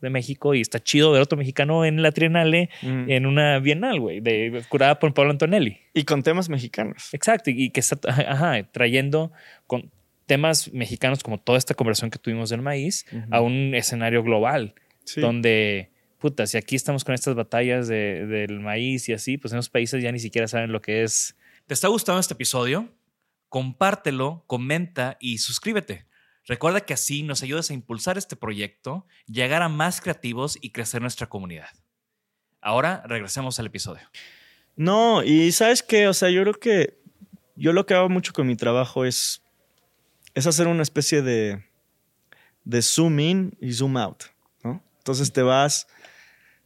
de México y está chido ver otro mexicano en la Triennale, Ujú. en una bienal, güey, de, curada por Pablo Antonelli. Y con temas mexicanos. Exacto, y que está ajá, trayendo con temas mexicanos como toda esta conversación que tuvimos del maíz a un escenario global, Sí. donde, puta, si aquí estamos con estas batallas de- del maíz y así, pues en esos países ya ni siquiera saben lo que es. ¿Te está gustando este episodio? Compártelo, comenta y suscríbete. Recuerda que así nos ayudas a impulsar este proyecto, llegar a más creativos y crecer nuestra comunidad. Ahora regresemos al episodio. No, y sabes qué, o sea, yo creo que yo lo que hago mucho con mi trabajo es, es hacer una especie de, de zoom in y zoom out, ¿no? Entonces te vas,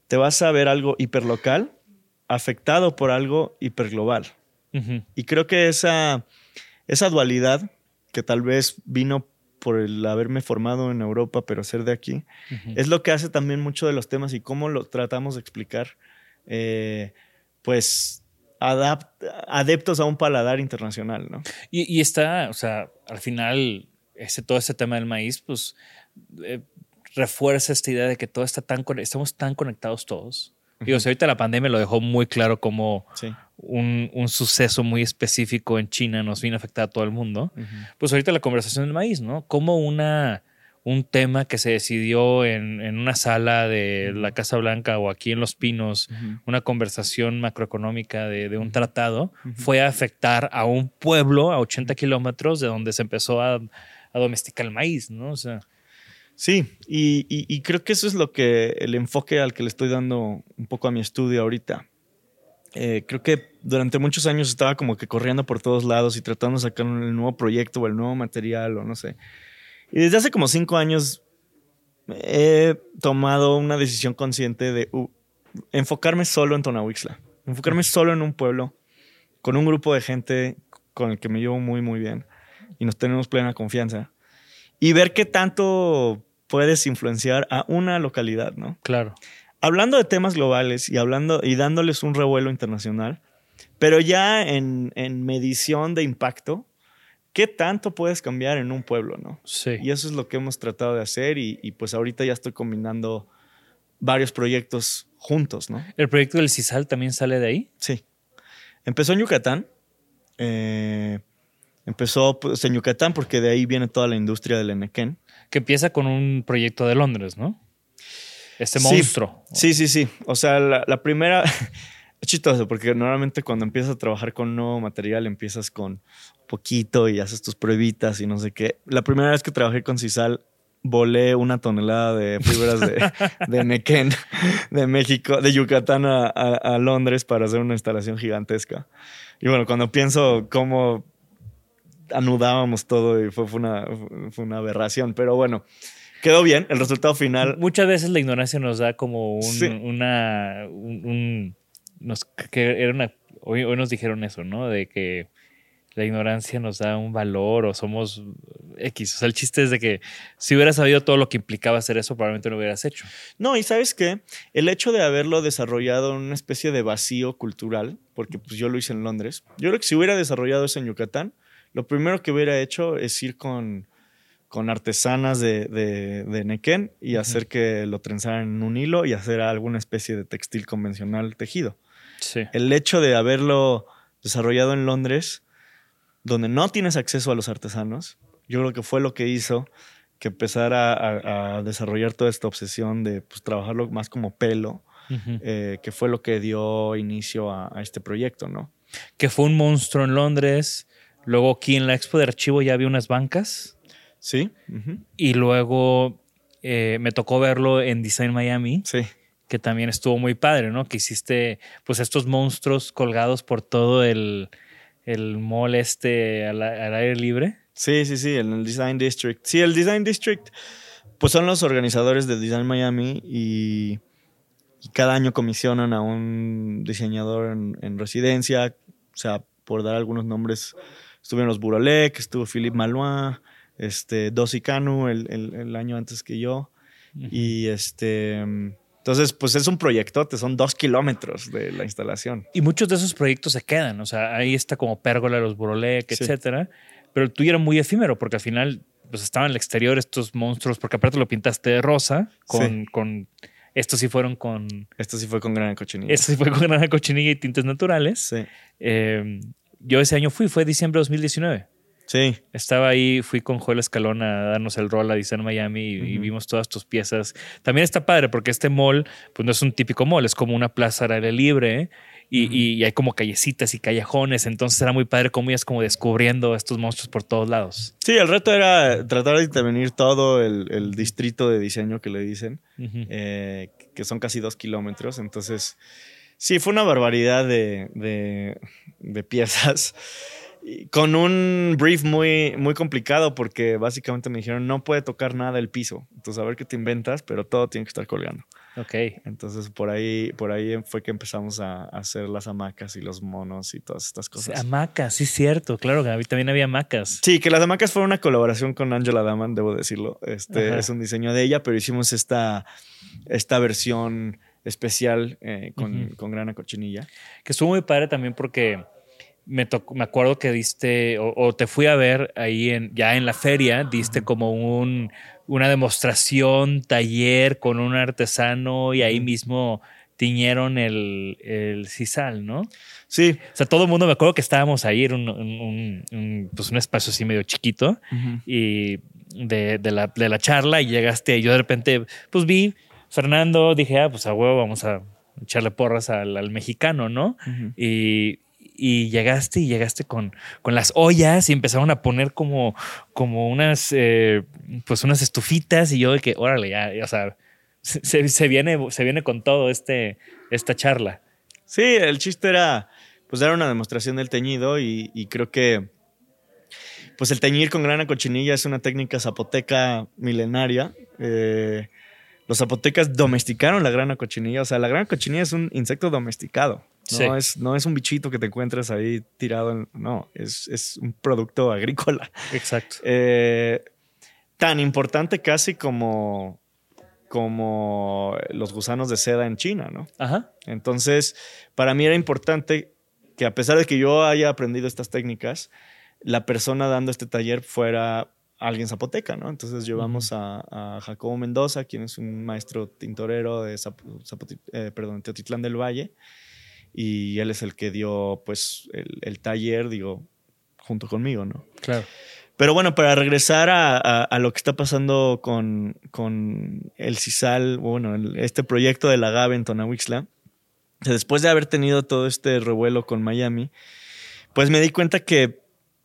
te vas a ver algo hiperlocal afectado por algo hiperglobal. Ujú. Y creo que esa, esa dualidad, que tal vez vino por el haberme formado en Europa, pero ser de aquí, es lo que hace también mucho de los temas y cómo lo tratamos de explicar, eh, pues, adapt- adeptos a un paladar internacional, ¿no? Y, y está, o sea, al final, ese, todo este tema del maíz, pues eh, refuerza esta idea de que todo está tan, estamos tan conectados todos. Digo, si ahorita la pandemia lo dejó muy claro como Sí. un, un suceso muy específico en China nos vino a afectar a todo el mundo. Pues ahorita la conversación del maíz, ¿no? Como una, un tema que se decidió en, en una sala de la Casa Blanca o aquí en Los Pinos, una conversación macroeconómica de, de un tratado, fue a afectar a un pueblo a 80 kilómetros de donde se empezó a, a domesticar el maíz, ¿no? O sea, Sí, y, y- y creo que eso es lo que el enfoque al que le estoy dando un poco a mi estudio ahorita. Eh, creo que durante muchos años estaba como que corriendo por todos lados y tratando de sacar un- el nuevo proyecto o el nuevo material o no sé. Y desde hace como cinco años he tomado una decisión consciente de uh, enfocarme solo en Tonahuixla, enfocarme solo en un pueblo, con un grupo de gente con el que me llevo muy, muy bien y nos tenemos plena confianza y ver qué tanto puedes influenciar a una localidad, ¿no? claro. Hablando de temas globales y hablando y dándoles un revuelo internacional, pero ya en, en medición de impacto, ¿qué tanto puedes cambiar en un pueblo, no? Sí. Y eso es lo que hemos tratado de hacer y, y pues ahorita ya estoy combinando varios proyectos juntos, ¿no? ¿El proyecto del CISAL también sale de ahí? Sí. Empezó en Yucatán. eh, empezó pues, en Yucatán porque de ahí viene toda la industria del enequén. Que empieza con un proyecto de Londres, ¿no? Este Sí, monstruo. Sí, sí, sí. O sea, la, la primera. es chistoso porque normalmente cuando empiezas a trabajar con nuevo material empiezas con poquito y haces tus pruebitas y no sé qué. La primera vez que trabajé con Cisal volé una tonelada de fibras de, de nequén de México, de Yucatán a, a- a Londres para hacer una instalación gigantesca. Y bueno, cuando pienso cómo anudábamos todo y fue, fue una, fue una aberración, pero bueno, quedó bien. El resultado final Muchas veces la ignorancia nos da como un, Sí. una. Un, un- nos, que era una. Hoy, hoy nos dijeron eso, ¿no? De que la ignorancia nos da un valor o somos X. O sea, el chiste es de que si hubieras sabido todo lo que implicaba hacer eso, probablemente lo hubieras hecho. No, y sabes qué, el hecho de haberlo desarrollado en una especie de vacío cultural, porque pues yo lo hice en Londres, yo creo que si hubiera desarrollado eso en Yucatán, lo primero que hubiera hecho es ir con, con artesanas de, de, de nequén y hacer que lo trenzaran en un hilo y hacer alguna especie de textil convencional tejido. Sí. El hecho de haberlo desarrollado en Londres, donde no tienes acceso a los artesanos, yo creo que fue lo que hizo que empezara a, a desarrollar toda esta obsesión de pues, trabajarlo más como pelo, eh, que fue lo que dio inicio a, a este proyecto, ¿no? Que fue un monstruo en Londres. Luego aquí en la expo de archivo ya había unas bancas. Sí. Y luego eh, me tocó verlo en Design Miami. sí, que también estuvo muy padre, ¿no? Que hiciste pues estos monstruos colgados por todo el, el mall este al, al aire libre. sí, sí, sí, en el Design District. Sí, el Design District, pues son los organizadores de Design Miami y, y cada año comisionan a un diseñador en, en residencia, o sea, por dar algunos nombres, estuvieron los Burolek, estuvo Philippe Malois, este, Dosi Canu el, el- el año antes que yo. Y este. Entonces, pues es un proyectote, son dos kilómetros de la instalación. Y muchos de esos proyectos se quedan, o sea, ahí está como Pérgola, los Burolec, Sí. etcétera. Pero el tuyo era muy efímero porque al final pues estaban en el exterior estos monstruos, porque aparte lo pintaste de rosa, con, Sí. con estos sí fueron con, Esto sí fue con gran cochinilla. estos sí fue con grana cochinilla y tintes naturales. Sí. Eh, yo ese año fui, fue diciembre de 2019. Sí. Estaba ahí, fui con Joel Escalona a darnos el rol a Design Miami y, y vimos todas tus piezas. También está padre porque este mall, pues no es un típico mall, es como una plaza al aire libre y, y- y hay como callecitas y callejones. Entonces era muy padre como ibas como descubriendo estos monstruos por todos lados. Sí, el reto era tratar de intervenir todo el, el distrito de diseño que le dicen, eh, que son casi dos kilómetros. Entonces, sí, fue una barbaridad de, de- de piezas. Y Con un brief muy, muy complicado porque básicamente me dijeron no puede tocar nada el piso. Entonces a ver qué te inventas, pero todo tiene que estar colgando. Ok. Entonces por ahí, por ahí fue que empezamos a, a hacer las hamacas y los monos y todas estas cosas. Hamacas, sí, cierto. Claro, Gaby, también había hamacas. Sí, que las hamacas fue una colaboración con Angela Daman, debo decirlo. Este Ajá. es un diseño de ella, pero hicimos esta, esta versión especial eh, con, con grana cochinilla. Que estuvo muy padre también porque me tocó, me acuerdo que diste o, o te fui a ver ahí en ya en la feria, diste como un una demostración, taller con un artesano y ahí mismo tiñeron el, el sisal, ¿no? O Sí. sea, todo el mundo me acuerdo que estábamos ahí, era un, un- un- un, pues un espacio así medio chiquito y de, de la, de la charla y llegaste y yo de repente pues vi Fernando, dije, ah, pues a huevo vamos a echarle porras al, al mexicano, ¿no? y, y llegaste y llegaste con, con las ollas y empezaron a poner como, como unas, eh, pues unas estufitas y yo de que, órale, ya, o sea, se, se viene, se viene con todo este, esta charla. Sí, el chiste era, pues era una demostración del teñido y, y creo que, pues el teñir con grana cochinilla es una técnica zapoteca milenaria. Eh, los zapotecas domesticaron la grana cochinilla, o sea, la grana cochinilla es un insecto domesticado. No, Sí. es, no es un bichito que te encuentras ahí tirado, en- no, es, es un producto agrícola. Exacto. Eh, tan importante casi como, como los gusanos de seda en China, ¿no? Ajá. Entonces, para mí era importante que a pesar de que yo haya aprendido estas técnicas, la persona dando este taller fuera alguien zapoteca, ¿no? Entonces llevamos a, a Jacobo Mendoza, quien es un maestro tintorero de Zap- eh, perdón, Teotitlán del Valle, y él es el que dio, pues, el, el taller, digo, junto conmigo, ¿no? Claro. Pero bueno, para regresar a, a- a lo que está pasando con, con el CISAL, bueno, el- este proyecto del agave en Tonahuixla, después de haber tenido todo este revuelo con Miami, pues me di cuenta que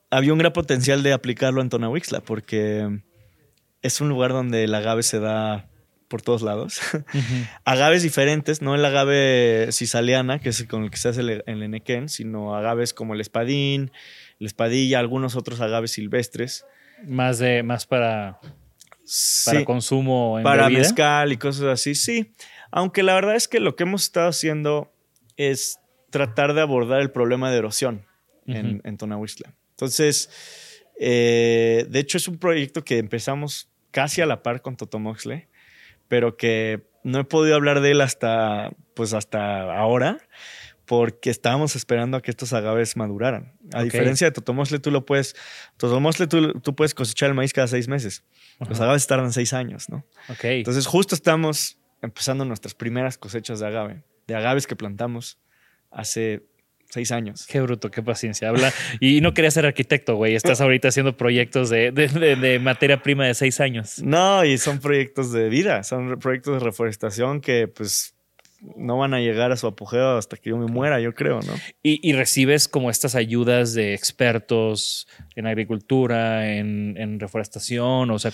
había un gran potencial de aplicarlo en Tonahuixla, porque es un lugar donde el agave se da por todos lados. agaves diferentes, no el agave cisaliana, que es con el que se hace el, el enequén, sino agaves como el espadín, el espadilla, algunos otros agaves silvestres. Más de, más para, para Sí, consumo en para bebida. mezcal y cosas así, sí. Aunque la verdad es que lo que hemos estado haciendo es tratar de abordar el problema de erosión en, en. Entonces, eh, de hecho es un proyecto que empezamos casi a la par con Totomoxle, pero que no he podido hablar de él hasta, pues hasta ahora, porque estábamos esperando a que estos agaves maduraran. A diferencia de Totomoxle, tú lo puedes, Totomoxle tú, tú puedes cosechar el maíz cada seis meses. Los agaves tardan seis años, ¿no? Ok. Entonces, justo estamos empezando nuestras primeras cosechas de agave, de agaves que plantamos hace seis años. Qué bruto, qué paciencia. Habla. Y no quería ser arquitecto, güey. Estás ahorita haciendo proyectos de, de- de- de materia prima de seis años. No, y son proyectos de vida, son proyectos de reforestación que, pues, no van a llegar a su apogeo hasta que yo me muera, yo creo, ¿no? Y, y recibes como estas ayudas de expertos en agricultura, en, en reforestación, o sea,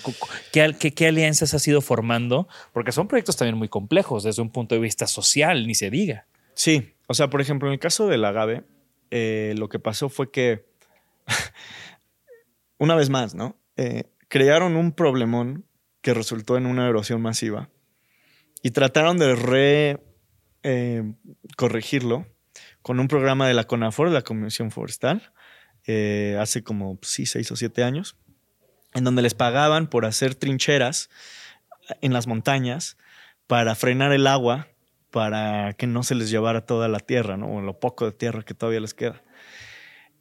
¿qué, qué- qué alianzas has ido formando? Porque son proyectos también muy complejos desde un punto de vista social, ni se diga. Sí, o sea, por ejemplo, en el caso del agave, eh, lo que pasó fue que, una vez más, ¿no? Eh, crearon un problemón que resultó en una erosión masiva y trataron de re eh, corregirlo con un programa de la CONAFOR, la Comisión Forestal, hace como, sí, seis o siete años. en donde les pagaban por hacer trincheras en las montañas para frenar el agua, para que no se les llevara toda la tierra, ¿no? O lo poco de tierra que todavía les queda.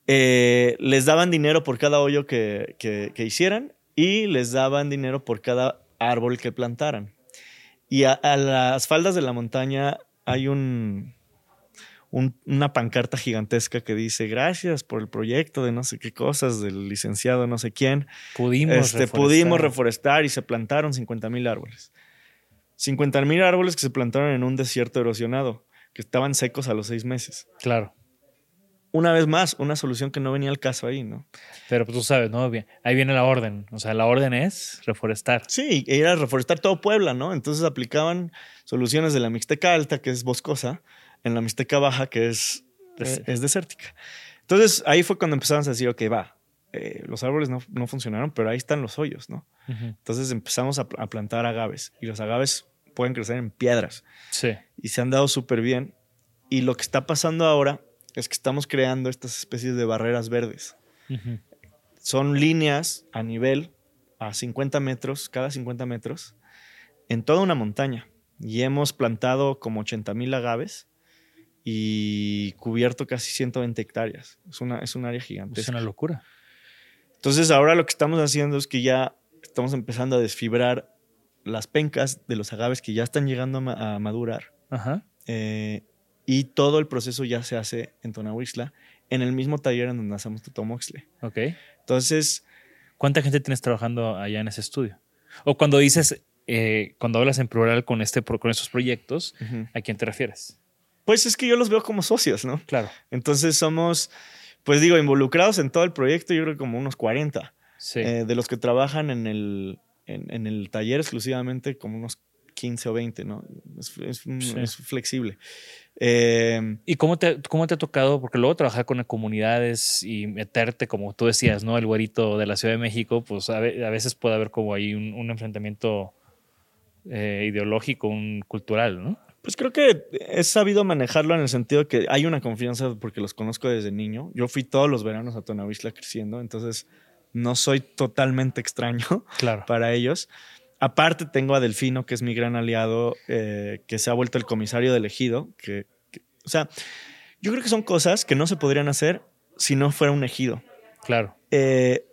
Eh, les daban dinero por cada hoyo que, que, hicieran y les daban dinero por cada árbol que plantaran. Y a, las faldas de la montaña hay un, una pancarta gigantesca que dice gracias por el proyecto de no sé qué cosas del licenciado no sé quién. Pudimos, este, reforestar. pudimos reforestar y se plantaron 50 mil árboles. 50 mil árboles que se plantaron en un desierto erosionado, que estaban secos a los seis meses. Claro una vez más, una solución que no venía al caso ahí, ¿no? Pero pues, tú sabes, ¿no? Ahí viene la orden. O sea, la orden es reforestar. Sí, era reforestar todo Puebla, ¿no? Entonces aplicaban soluciones de la Mixteca Alta, que es boscosa, en la Mixteca Baja, que es, es, desértica. Entonces ahí fue cuando empezamos a decir, ok, va, eh, los árboles no, no, funcionaron, pero ahí están los hoyos, ¿no? Entonces empezamos a, a, plantar agaves y los agaves pueden crecer en piedras. Sí. Y se han dado súper bien. Y lo que está pasando ahora es que estamos creando estas especies de barreras verdes. Son líneas a nivel, a 50 metros, cada 50 metros, en toda una montaña. Y hemos plantado como 80 mil agaves y cubierto casi 120 hectáreas. Es, una, es un área gigante. Es una locura. Entonces ahora lo que estamos haciendo es que ya estamos empezando a desfibrar las pencas de los agaves que ya están llegando a, madurar. Ajá. Eh, y todo el proceso ya se hace en Tonahuixla, en el mismo taller en donde hacemos Totomoxle. Ok. Entonces. ¿Cuánta gente tienes trabajando allá en ese estudio? O cuando dices, eh, cuando hablas en plural con, este, con estos proyectos, ¿a quién te refieres? Pues es que yo los veo como socios, ¿no? Claro. Entonces somos, pues digo, involucrados en todo el proyecto, yo creo como unos 40. Sí. Eh, de los que trabajan en el, en el taller exclusivamente, como unos 15 o 20, ¿no? Es, flexible. Eh, ¿Y cómo te, cómo te ha tocado? Porque luego trabajar con comunidades y meterte, como tú decías, ¿no? El güerito de la Ciudad de México, pues a, veces puede haber como ahí un, enfrentamiento eh, ideológico, un cultural, ¿no? Pues creo que he sabido manejarlo en el sentido que hay una confianza porque los conozco desde niño. Yo fui todos los veranos a Tonavisla creciendo, entonces no soy totalmente extraño para ellos. Aparte tengo a Delfino, que es mi gran aliado, eh, que se ha vuelto el comisario de ejido. Que, o sea, yo creo que son cosas que no se podrían hacer si no fuera un ejido. Claro. Eh,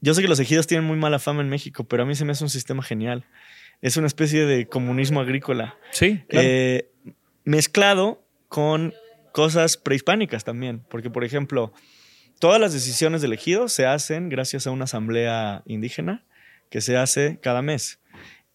yo sé que los ejidos tienen muy mala fama en México, pero a mí se me hace un sistema genial. Es una especie de comunismo agrícola. Sí, claro. Eh, mezclado con cosas prehispánicas también. Porque, por ejemplo, todas las decisiones del ejido se hacen gracias a una asamblea indígena que se hace cada mes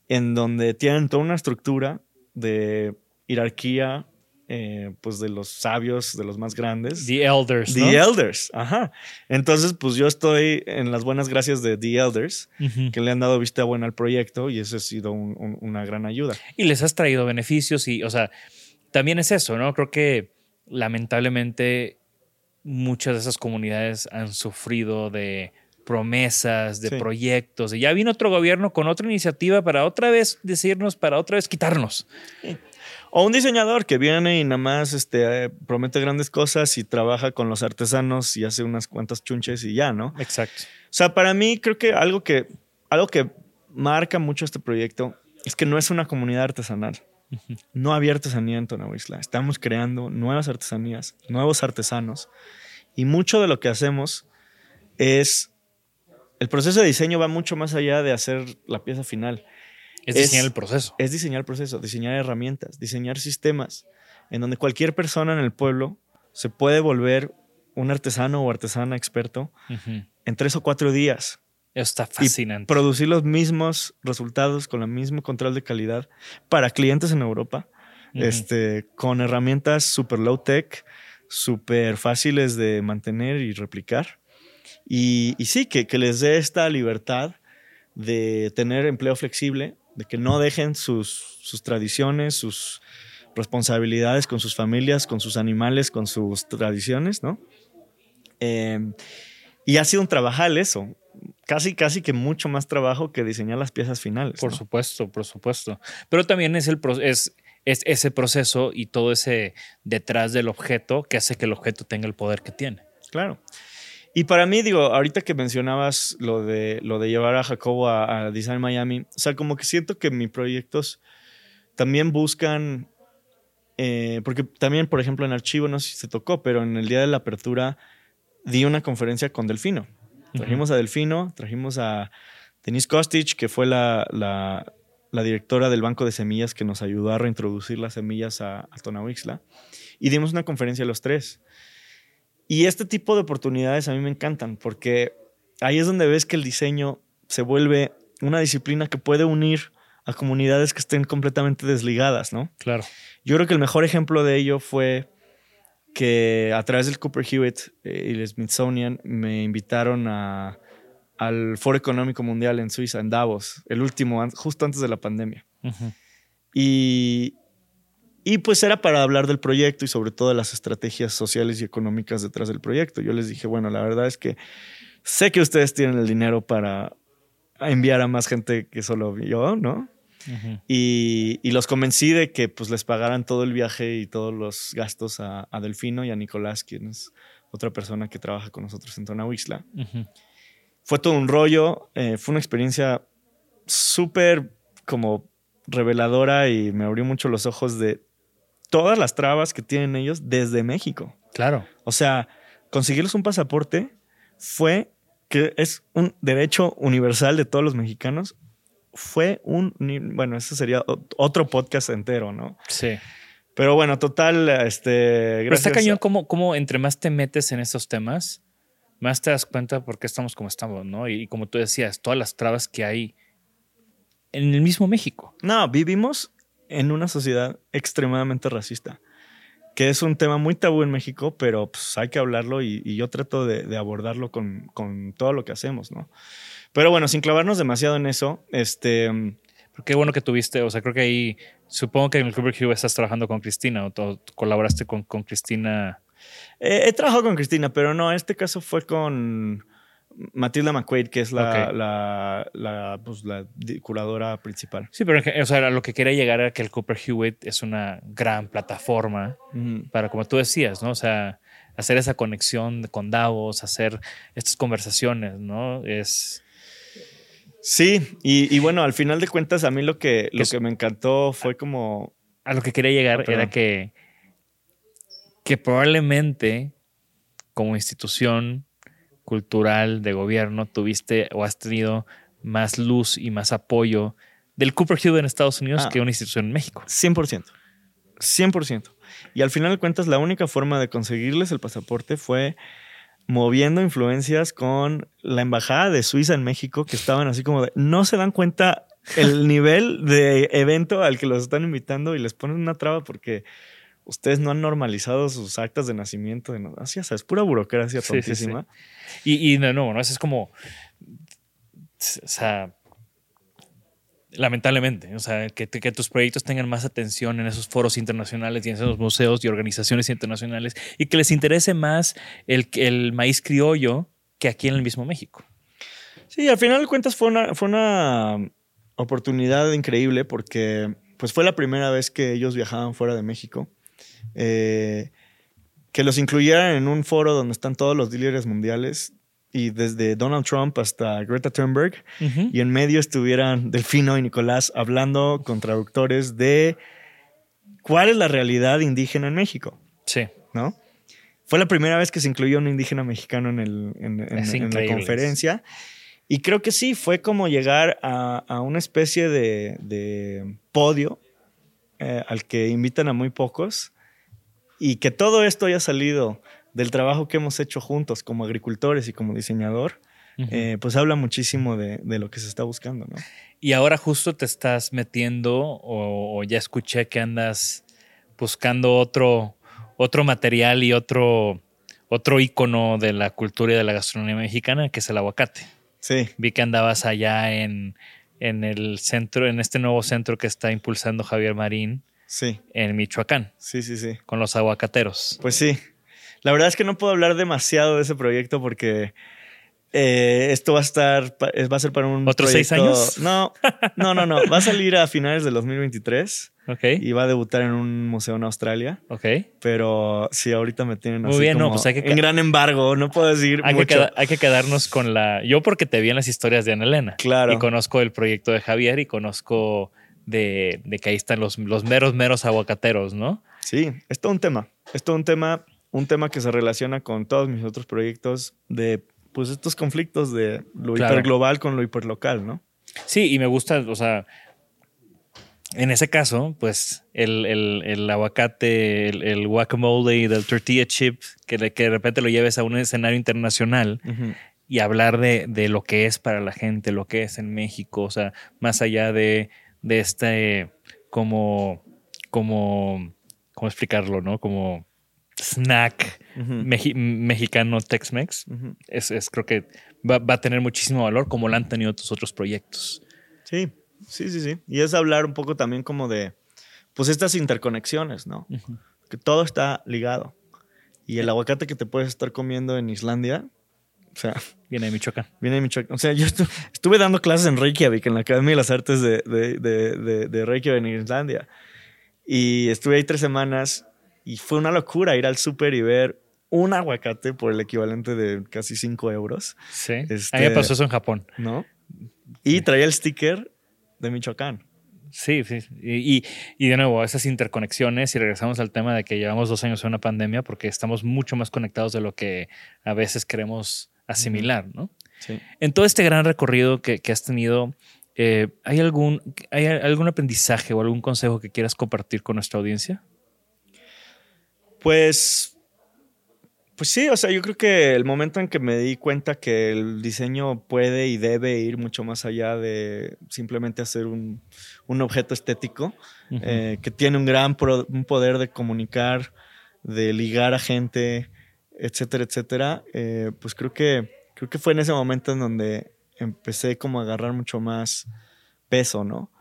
en donde tienen toda una estructura de jerarquía, eh, pues de los sabios, de los más grandes. The Elders. The Elders, ajá. Entonces, pues yo estoy en las buenas gracias de The Elders, que le han dado vista buena al proyecto y eso ha sido una gran ayuda. Y les has traído beneficios y, o sea, también es eso, ¿no? Creo que lamentablemente muchas de esas comunidades han sufrido de promesas, de proyectos. Y ya vino otro gobierno con otra iniciativa para otra vez decirnos, para otra vez quitarnos. O un diseñador que viene y nada más este, promete grandes cosas y trabaja con los artesanos y hace unas cuantas chunches y ya, ¿no? Exacto. O sea, para mí creo que algo que, algo que marca mucho este proyecto es que no es una comunidad artesanal. No había artesanía en Tonahuisla. Estamos creando nuevas artesanías, nuevos artesanos. Y mucho de lo que hacemos es el proceso de diseño va mucho más allá de hacer la pieza final. Es, diseñar el proceso. Es diseñar el proceso, diseñar herramientas, diseñar sistemas en donde cualquier persona en el pueblo se puede volver un artesano o artesana experto en tres o cuatro días. está fascinante. Y producir los mismos resultados con el mismo control de calidad para clientes en Europa, este, con herramientas super low tech, súper fáciles de mantener y replicar. Y, sí, que, les dé esta libertad de tener empleo flexible, de que no dejen sus, tradiciones, sus responsabilidades con sus familias, con sus animales, con sus tradiciones, ¿no? Em, y ha sido un trabajal eso. Casi, casi que mucho más trabajo que diseñar las piezas finales. Por supuesto, por supuesto. Pero también es, el, es, es ese proceso y todo ese detrás del objeto que hace que el objeto tenga el poder que tiene. Claro. Y para mí, digo, ahorita que mencionabas lo de, lo de llevar a Jacobo a, a Design Miami, o sea, como que siento que mis proyectos también buscan, eh, porque también, por ejemplo, en archivo, no sé si se tocó, pero en el día de la apertura di una conferencia con Delfino. Trajimos a Delfino, trajimos a Denise Kostic, que fue la, la, la directora del Banco de Semillas que nos ayudó a reintroducir las semillas a, a Tonawixla, y dimos una conferencia los tres. Y este tipo de oportunidades a mí me encantan porque ahí es donde ves que el diseño se vuelve una disciplina que puede unir a comunidades que estén completamente desligadas, ¿no? Claro. Yo creo que el mejor ejemplo de ello fue que a través del Cooper Hewitt eh, y el Smithsonian me invitaron a, al Foro Económico Mundial en Suiza, en Davos, el último, justo antes de la pandemia. Y, y pues era para hablar del proyecto y sobre todo de las estrategias sociales y económicas detrás del proyecto. Yo les dije, bueno, la verdad es que sé que ustedes tienen el dinero para enviar a más gente que solo yo, ¿no? Y, y los convencí de que pues les pagaran todo el viaje y todos los gastos a, a Delfino y a Nicolás, quien es otra persona que trabaja con nosotros en Tonahuixla. Ujú. Fue todo un rollo, eh, fue una experiencia súper como reveladora y me abrió mucho los ojos de todas las trabas que tienen ellos desde México. Claro. O sea, conseguirles un pasaporte fue que es un derecho universal de todos los mexicanos. Fue un, bueno, eso sería otro podcast entero, ¿no? Sí. Pero bueno, total, este, Pero está cañón como, como entre más te metes en estos temas, más te das cuenta por qué estamos como estamos, ¿no? Y, y como tú decías, todas las trabas que hay en el mismo México. No, vivimos en una sociedad extremadamente racista, que es un tema muy tabú en México, pero pues hay que hablarlo y, y yo trato de, de abordarlo con, con todo lo que hacemos, ¿no? Pero bueno, sin clavarnos demasiado en eso, este, Pero qué bueno que tuviste, o sea, creo que ahí, supongo que en el Cooper Hue estás trabajando con Cristina o, colaboraste con, con Cristina. eh, he trabajado con Cristina, pero no, este caso fue con Matilda McQuaid, que es la, la, la, pues, la curadora principal. Sí, pero o sea, a lo que quería llegar era que el Cooper Hewitt es una gran plataforma para, como tú decías, ¿no? O sea, hacer esa conexión con Davos, hacer estas conversaciones, ¿no? Es... Sí, y, y bueno, al final de cuentas, a mí lo que, lo Es- que me encantó fue como A lo que quería llegar era que, que probablemente como institución cultural de gobierno tuviste o has tenido más luz y más apoyo del Cooper Hewitt en Estados Unidos Ah. que una institución en México. 100%. 100%. Y al final de cuentas, la única forma de conseguirles el pasaporte fue moviendo influencias con la embajada de Suiza en México, que estaban así como de, no se dan cuenta el nivel de evento al que los están invitando y les ponen una traba porque ustedes no han normalizado sus actas de nacimiento. De no, así, o sea, es pura burocracia Sí, sí, sí. tontísima. Y, y de nuevo, ¿no? Eso es como. O sea. Lamentablemente, o sea, que, que tus proyectos tengan más atención en esos foros internacionales y en esos museos y organizaciones internacionales y que les interese más el, el maíz criollo que aquí en el mismo México. Sí, al final de cuentas fue una, fue una oportunidad increíble porque pues fue la primera vez que ellos viajaban fuera de México. Eh, que los incluyeran en un foro donde están todos los líderes mundiales y desde Donald Trump hasta Greta Thunberg y en medio estuvieran Delfino y Nicolás hablando con traductores de cuál es la realidad indígena en México, Sí. ¿no? Fue la primera vez que se incluyó un indígena mexicano en, el, en, en- Es en la conferencia. Y creo que sí, fue como llegar a, a una especie de, de podio eh, al que invitan a muy pocos y que todo esto haya salido del trabajo que hemos hecho juntos como agricultores y como diseñador, eh, pues habla muchísimo de, de lo que se está buscando, ¿no? Y ahora justo te estás metiendo o, o ya escuché que andas buscando otro, otro material y otro, otro ícono de la cultura y de la gastronomía mexicana, que es el aguacate. Sí, Vi que andabas allá en, en el centro, en este nuevo centro que está impulsando Javier Marín sí, en Michoacán, sí, sí, sí. con los aguacateros. Pues sí. La verdad es que no puedo hablar demasiado de ese proyecto porque Eh, esto va a estar, eh, va a ser para un. ¿Otros seis años? No, no, no, no. Va a salir a finales del 2023 Ok. y va a debutar en un museo en Australia. Ok. Pero sí, ahorita me tienen Muy así bien, no, como pues hay que en gran embargo. No puedo decir Hay mucho. hay que quedarnos con la. Yo, porque te vi en las historias de Ana Elena. Claro. Y conozco el proyecto de Javier y conozco de, de que ahí están los, los meros, meros aguacateros, ¿no? Sí, es todo un tema. Es todo un tema, un tema que se relaciona con todos mis otros proyectos de pues estos conflictos de lo Claro. hiperglobal con lo hiperlocal, ¿no? Sí, y me gusta, o sea, en ese caso, pues el, el- el aguacate, el, el guacamole del tortilla chip, que de, que de repente lo lleves a un escenario internacional y hablar de, de lo que es para la gente, lo que es en México, o sea, más allá de, de este, como, como, ¿cómo explicarlo, no? Como snack mexicano Tex-Mex, es, es- creo que va, va a tener muchísimo valor como lo han tenido tus otros proyectos. Sí, sí, sí, sí. Y es hablar un poco también como de, pues estas interconexiones, ¿no? Que todo está ligado. Y el aguacate que te puedes estar comiendo en Islandia, o sea, Viene de Michoacán. viene de Michoacán. O sea, yo estu- estuve dando clases en Reykjavik, en la Academia de las Artes de, de, de, de- de Reykjavik, en Islandia. Y estuve ahí tres semanas y fue una locura ir al súper y ver un aguacate por el equivalente de casi 5 euros, Sí. Este- A mí me pasó eso en Japón. ¿no? Y traía el sticker de Michoacán. Sí, sí. Y, y- y de nuevo, esas interconexiones, y regresamos al tema de que llevamos dos años en una pandemia porque estamos mucho más conectados de lo que a veces queremos asimilar, ¿no? Sí. En todo este gran recorrido que, que has tenido, eh, ¿hay, algún, ¿hay algún aprendizaje o algún consejo que quieras compartir con nuestra audiencia? Pues, pues sí, o sea, yo creo que el momento en que me di cuenta que el diseño puede y debe ir mucho más allá de simplemente hacer un, un objeto estético, eh, que tiene un gran pro- un poder de comunicar, de ligar a gente, etcétera, etcétera, eh, pues creo que, creo que fue en ese momento en donde empecé como a agarrar mucho más peso, ¿no?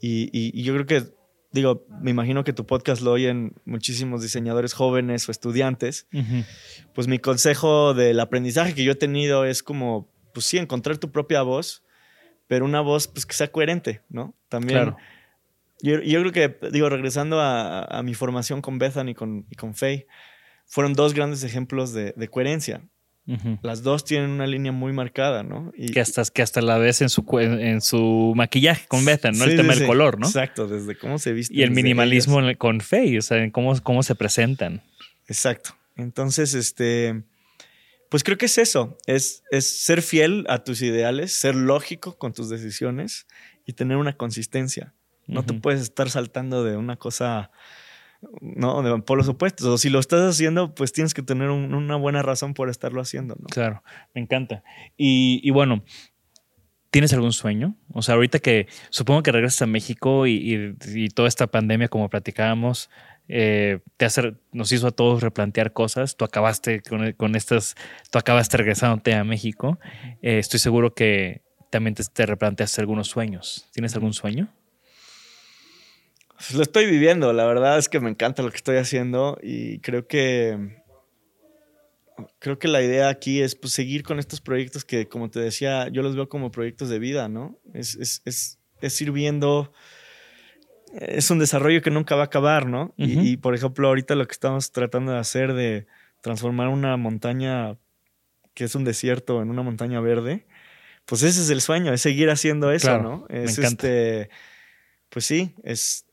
Y, y- y yo creo que, digo, me imagino que tu podcast lo oyen muchísimos diseñadores jóvenes o estudiantes. Pues mi consejo del aprendizaje que yo he tenido es como, pues sí, encontrar tu propia voz, pero una voz pues que sea coherente, ¿no? También. Claro. Yo, yo creo que, digo, regresando a, a mi formación con Bethan y con, y con Faye, fueron dos grandes ejemplos de, de coherencia. Las dos tienen una línea muy marcada, ¿no? Y, Que hasta, que hasta la ves en su, en su maquillaje con Beta, ¿no? Sí, el tema sí, del sí. color, ¿no? Exacto, desde cómo se visten. Y el minimalismo ellas. con Faye, o sea, en cómo, cómo se presentan. Exacto. Entonces, este, pues creo que es eso, es, es ser fiel a tus ideales, ser lógico con tus decisiones y tener una consistencia. No te puedes estar saltando de una cosa, no, de polos opuestos. O si lo estás haciendo, pues tienes que tener un- una buena razón por estarlo haciendo, ¿no? Claro, me encanta. Y, y bueno, ¿tienes algún sueño? O sea, ahorita que supongo que regresas a México y, y- y toda esta pandemia, como platicábamos, eh, te hace, nos hizo a todos replantear cosas. Tú acabaste con, con estas, tú acabaste regresándote a México. Eh, estoy seguro que también te, te replanteaste algunos sueños. ¿Tienes algún sueño? Pues lo estoy viviendo, la verdad es que me encanta lo que estoy haciendo y creo que creo que la idea aquí es pues, seguir con estos proyectos que, como te decía, yo los veo como proyectos de vida, ¿no? Es, es, es, es ir viendo, es un desarrollo que nunca va a acabar, ¿no? Y- por ejemplo, ahorita lo que estamos tratando de hacer de transformar una montaña que es un desierto en una montaña verde, pues ese es el sueño, es seguir haciendo eso, Claro, ¿no? me Es encanta. este, pues sí, es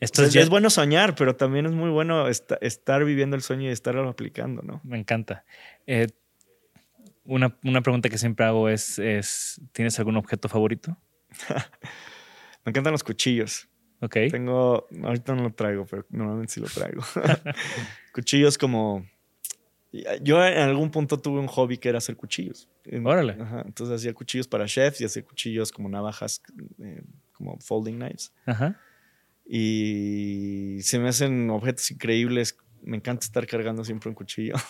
Es, ya- es bueno soñar, pero también es muy bueno esta- estar viviendo el sueño y estarlo aplicando, ¿no? Me encanta. Eh, una, una pregunta que siempre hago es, es, ¿tienes algún objeto favorito? Me encantan los cuchillos. Ok. Tengo, ahorita no lo traigo, pero normalmente sí lo traigo. cuchillos como... Yo en algún punto tuve un hobby que era hacer cuchillos. Órale. Ajá, entonces hacía cuchillos para chefs y hacía cuchillos como navajas, eh, como folding knives. Ajá. Y se me hacen objetos increíbles. Me encanta estar cargando siempre un cuchillo.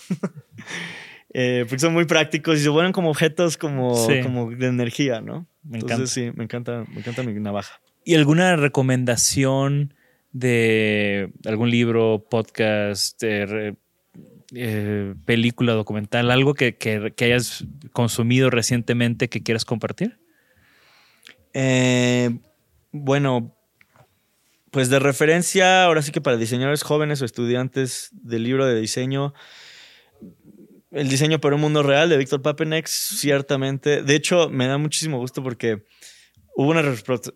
Eh, porque son muy prácticos y se vuelven como objetos como, Sí. como de energía, ¿no? Me Entonces sí, me encanta, me encanta mi navaja. ¿Y alguna recomendación de algún libro, podcast, eh, eh, película, documental, algo que, que, que hayas consumido recientemente que quieras compartir? Eh, bueno, pues de referencia, ahora sí que para diseñadores jóvenes o estudiantes del libro de diseño, el diseño para un mundo real de Víctor Papenex, ciertamente. De hecho, me da muchísimo gusto porque hubo una,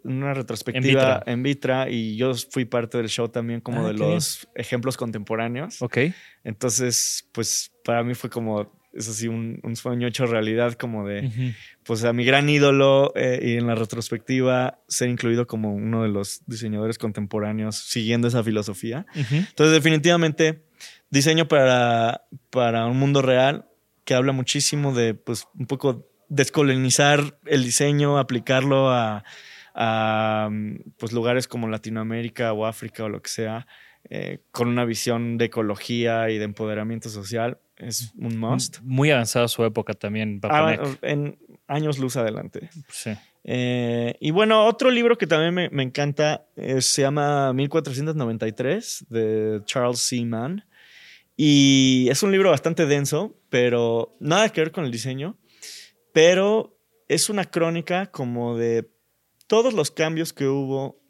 una retrospectiva en Vitra. y yo fui parte del show también como Ah, de bien. los ejemplos contemporáneos. Ok. Entonces, pues para mí fue como, eso sí, un, un sueño hecho realidad, como de, pues a mi gran ídolo eh, y en la retrospectiva ser incluido como uno de los diseñadores contemporáneos siguiendo esa filosofía. Entonces, definitivamente, diseño para, para un mundo real que habla muchísimo de, pues, un poco descolonizar el diseño, aplicarlo a, a, pues, lugares como Latinoamérica o África o lo que sea, eh, con una visión de ecología y de empoderamiento social. Es un must. Muy avanzada su época también, Ah, en años luz adelante. Sí. Eh, y bueno, otro libro que también me, me encanta eh, se llama 1493 de Charles C. Mann. Y es un libro bastante denso, pero nada que ver con el diseño. Pero es una crónica como de todos los cambios que hubo,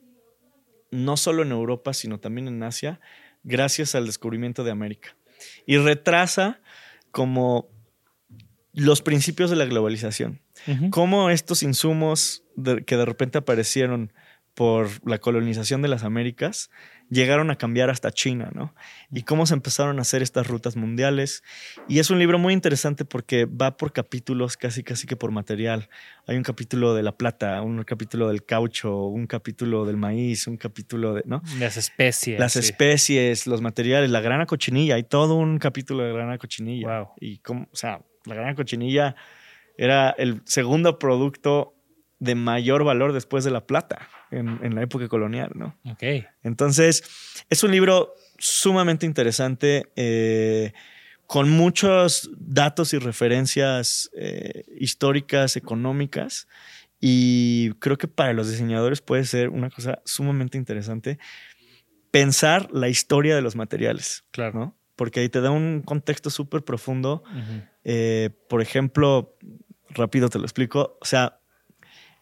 no solo en Europa, sino también en Asia, gracias al descubrimiento de América. Y retrasa como los principios de la globalización Ujú. cómo estos insumos de- que de repente aparecieron por la colonización de las Américas llegaron a cambiar hasta China, ¿no? Y cómo se empezaron a hacer estas rutas mundiales. Y es un libro muy interesante porque va por capítulos, casi casi que por material. Hay un capítulo de la plata, un capítulo del caucho, un capítulo del maíz, un capítulo de, ¿no? Las especies. Las sí. especies, los materiales, la grana cochinilla, hay todo un capítulo de grana cochinilla. Wow. Y cómo, o sea, la grana cochinilla era el segundo producto de mayor valor después de la plata en, en la época colonial, ¿no? Ok. Entonces, es un libro sumamente interesante, eh, con muchos datos y referencias eh, históricas, económicas, y creo que para los diseñadores puede ser una cosa sumamente interesante pensar la historia de los materiales, Claro. ¿no? Porque ahí te da un contexto súper profundo. Eh, por ejemplo, rápido te lo explico, o sea,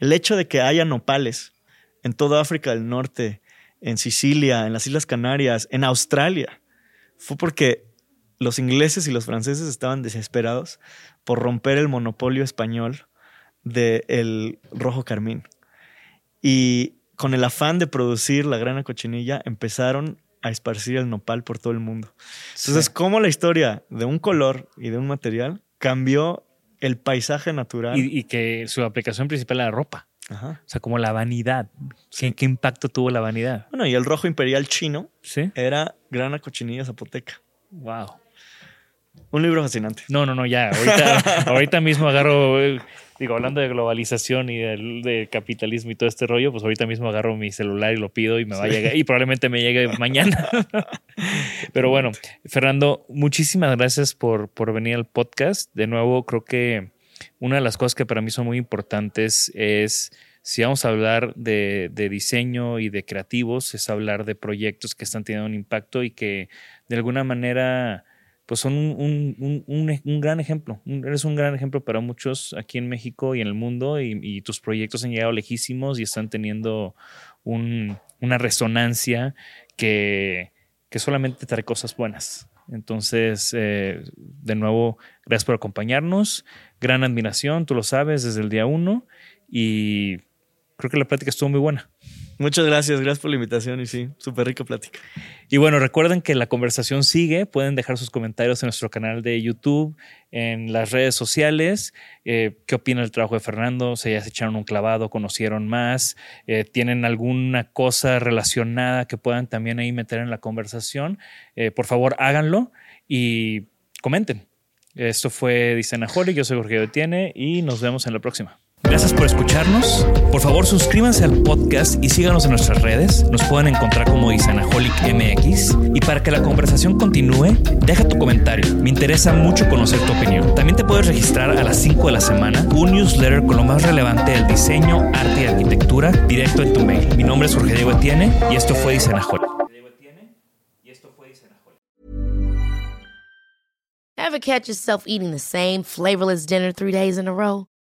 el hecho de que haya nopales en toda África del Norte, en Sicilia, en las Islas Canarias, en Australia, fue porque los ingleses y los franceses estaban desesperados por romper el monopolio español del rojo carmín. Y con el afán de producir la grana cochinilla, empezaron a esparcir el nopal por todo el mundo. Entonces, Sí. cómo la historia de un color y de un material cambió el paisaje natural. Y, y que su aplicación principal era la ropa. Ajá. O sea, como la vanidad. ¿Qué, impacto tuvo la vanidad? Bueno, y el rojo imperial chino Sí. era grana cochinilla zapoteca. Wow. Un libro fascinante. No, no, no, ya. Ahorita, ahorita mismo agarro, digo, hablando de globalización y del de capitalismo y todo este rollo, pues ahorita mismo agarro mi celular y lo pido y me va a llegar y probablemente me llegue mañana. Pero bueno, Fernando, muchísimas gracias por, por venir al podcast. De nuevo, creo que una de las cosas que para mí son muy importantes es, si vamos a hablar de, de diseño y de creativos, es hablar de proyectos que están teniendo un impacto y que de alguna manera pues son un, un- un- un- gran ejemplo. Eres un gran ejemplo para muchos aquí en México y en el mundo y, tus proyectos han llegado lejísimos y están teniendo un- una resonancia que, que solamente trae cosas buenas. Entonces, eh, de nuevo, gracias por acompañarnos. Gran admiración, tú lo sabes, desde el día uno. Y creo que la plática estuvo muy buena. Muchas gracias, gracias por la invitación y sí, súper rica plática. Y bueno, recuerden que la conversación sigue. Pueden dejar sus comentarios en nuestro canal de YouTube, en las redes sociales. Eh, ¿Qué opinan del trabajo de Fernando? ¿Se ya se echaron un clavado? ¿Conocieron más? Eh, ¿Tienen alguna cosa relacionada que puedan también ahí meter en la conversación? Eh, por favor, háganlo y comenten. Esto fue Dicenaholic, yo soy Jorge Detiene y nos vemos en la próxima. Gracias por escucharnos. Por favor, suscríbanse al podcast y síganos en nuestras redes. Nos pueden encontrar como Dicenaholic MX. Y para que la conversación continúe, deja tu comentario. Me interesa mucho conocer tu opinión. También te puedes registrar a las 5 de la semana un newsletter con lo más relevante del diseño, arte y arquitectura directo en tu mail. Mi nombre es Jorge Diego Etienne y esto fue Dicenaholic. Ever catch yourself eating the same flavorless dinner three days in a row?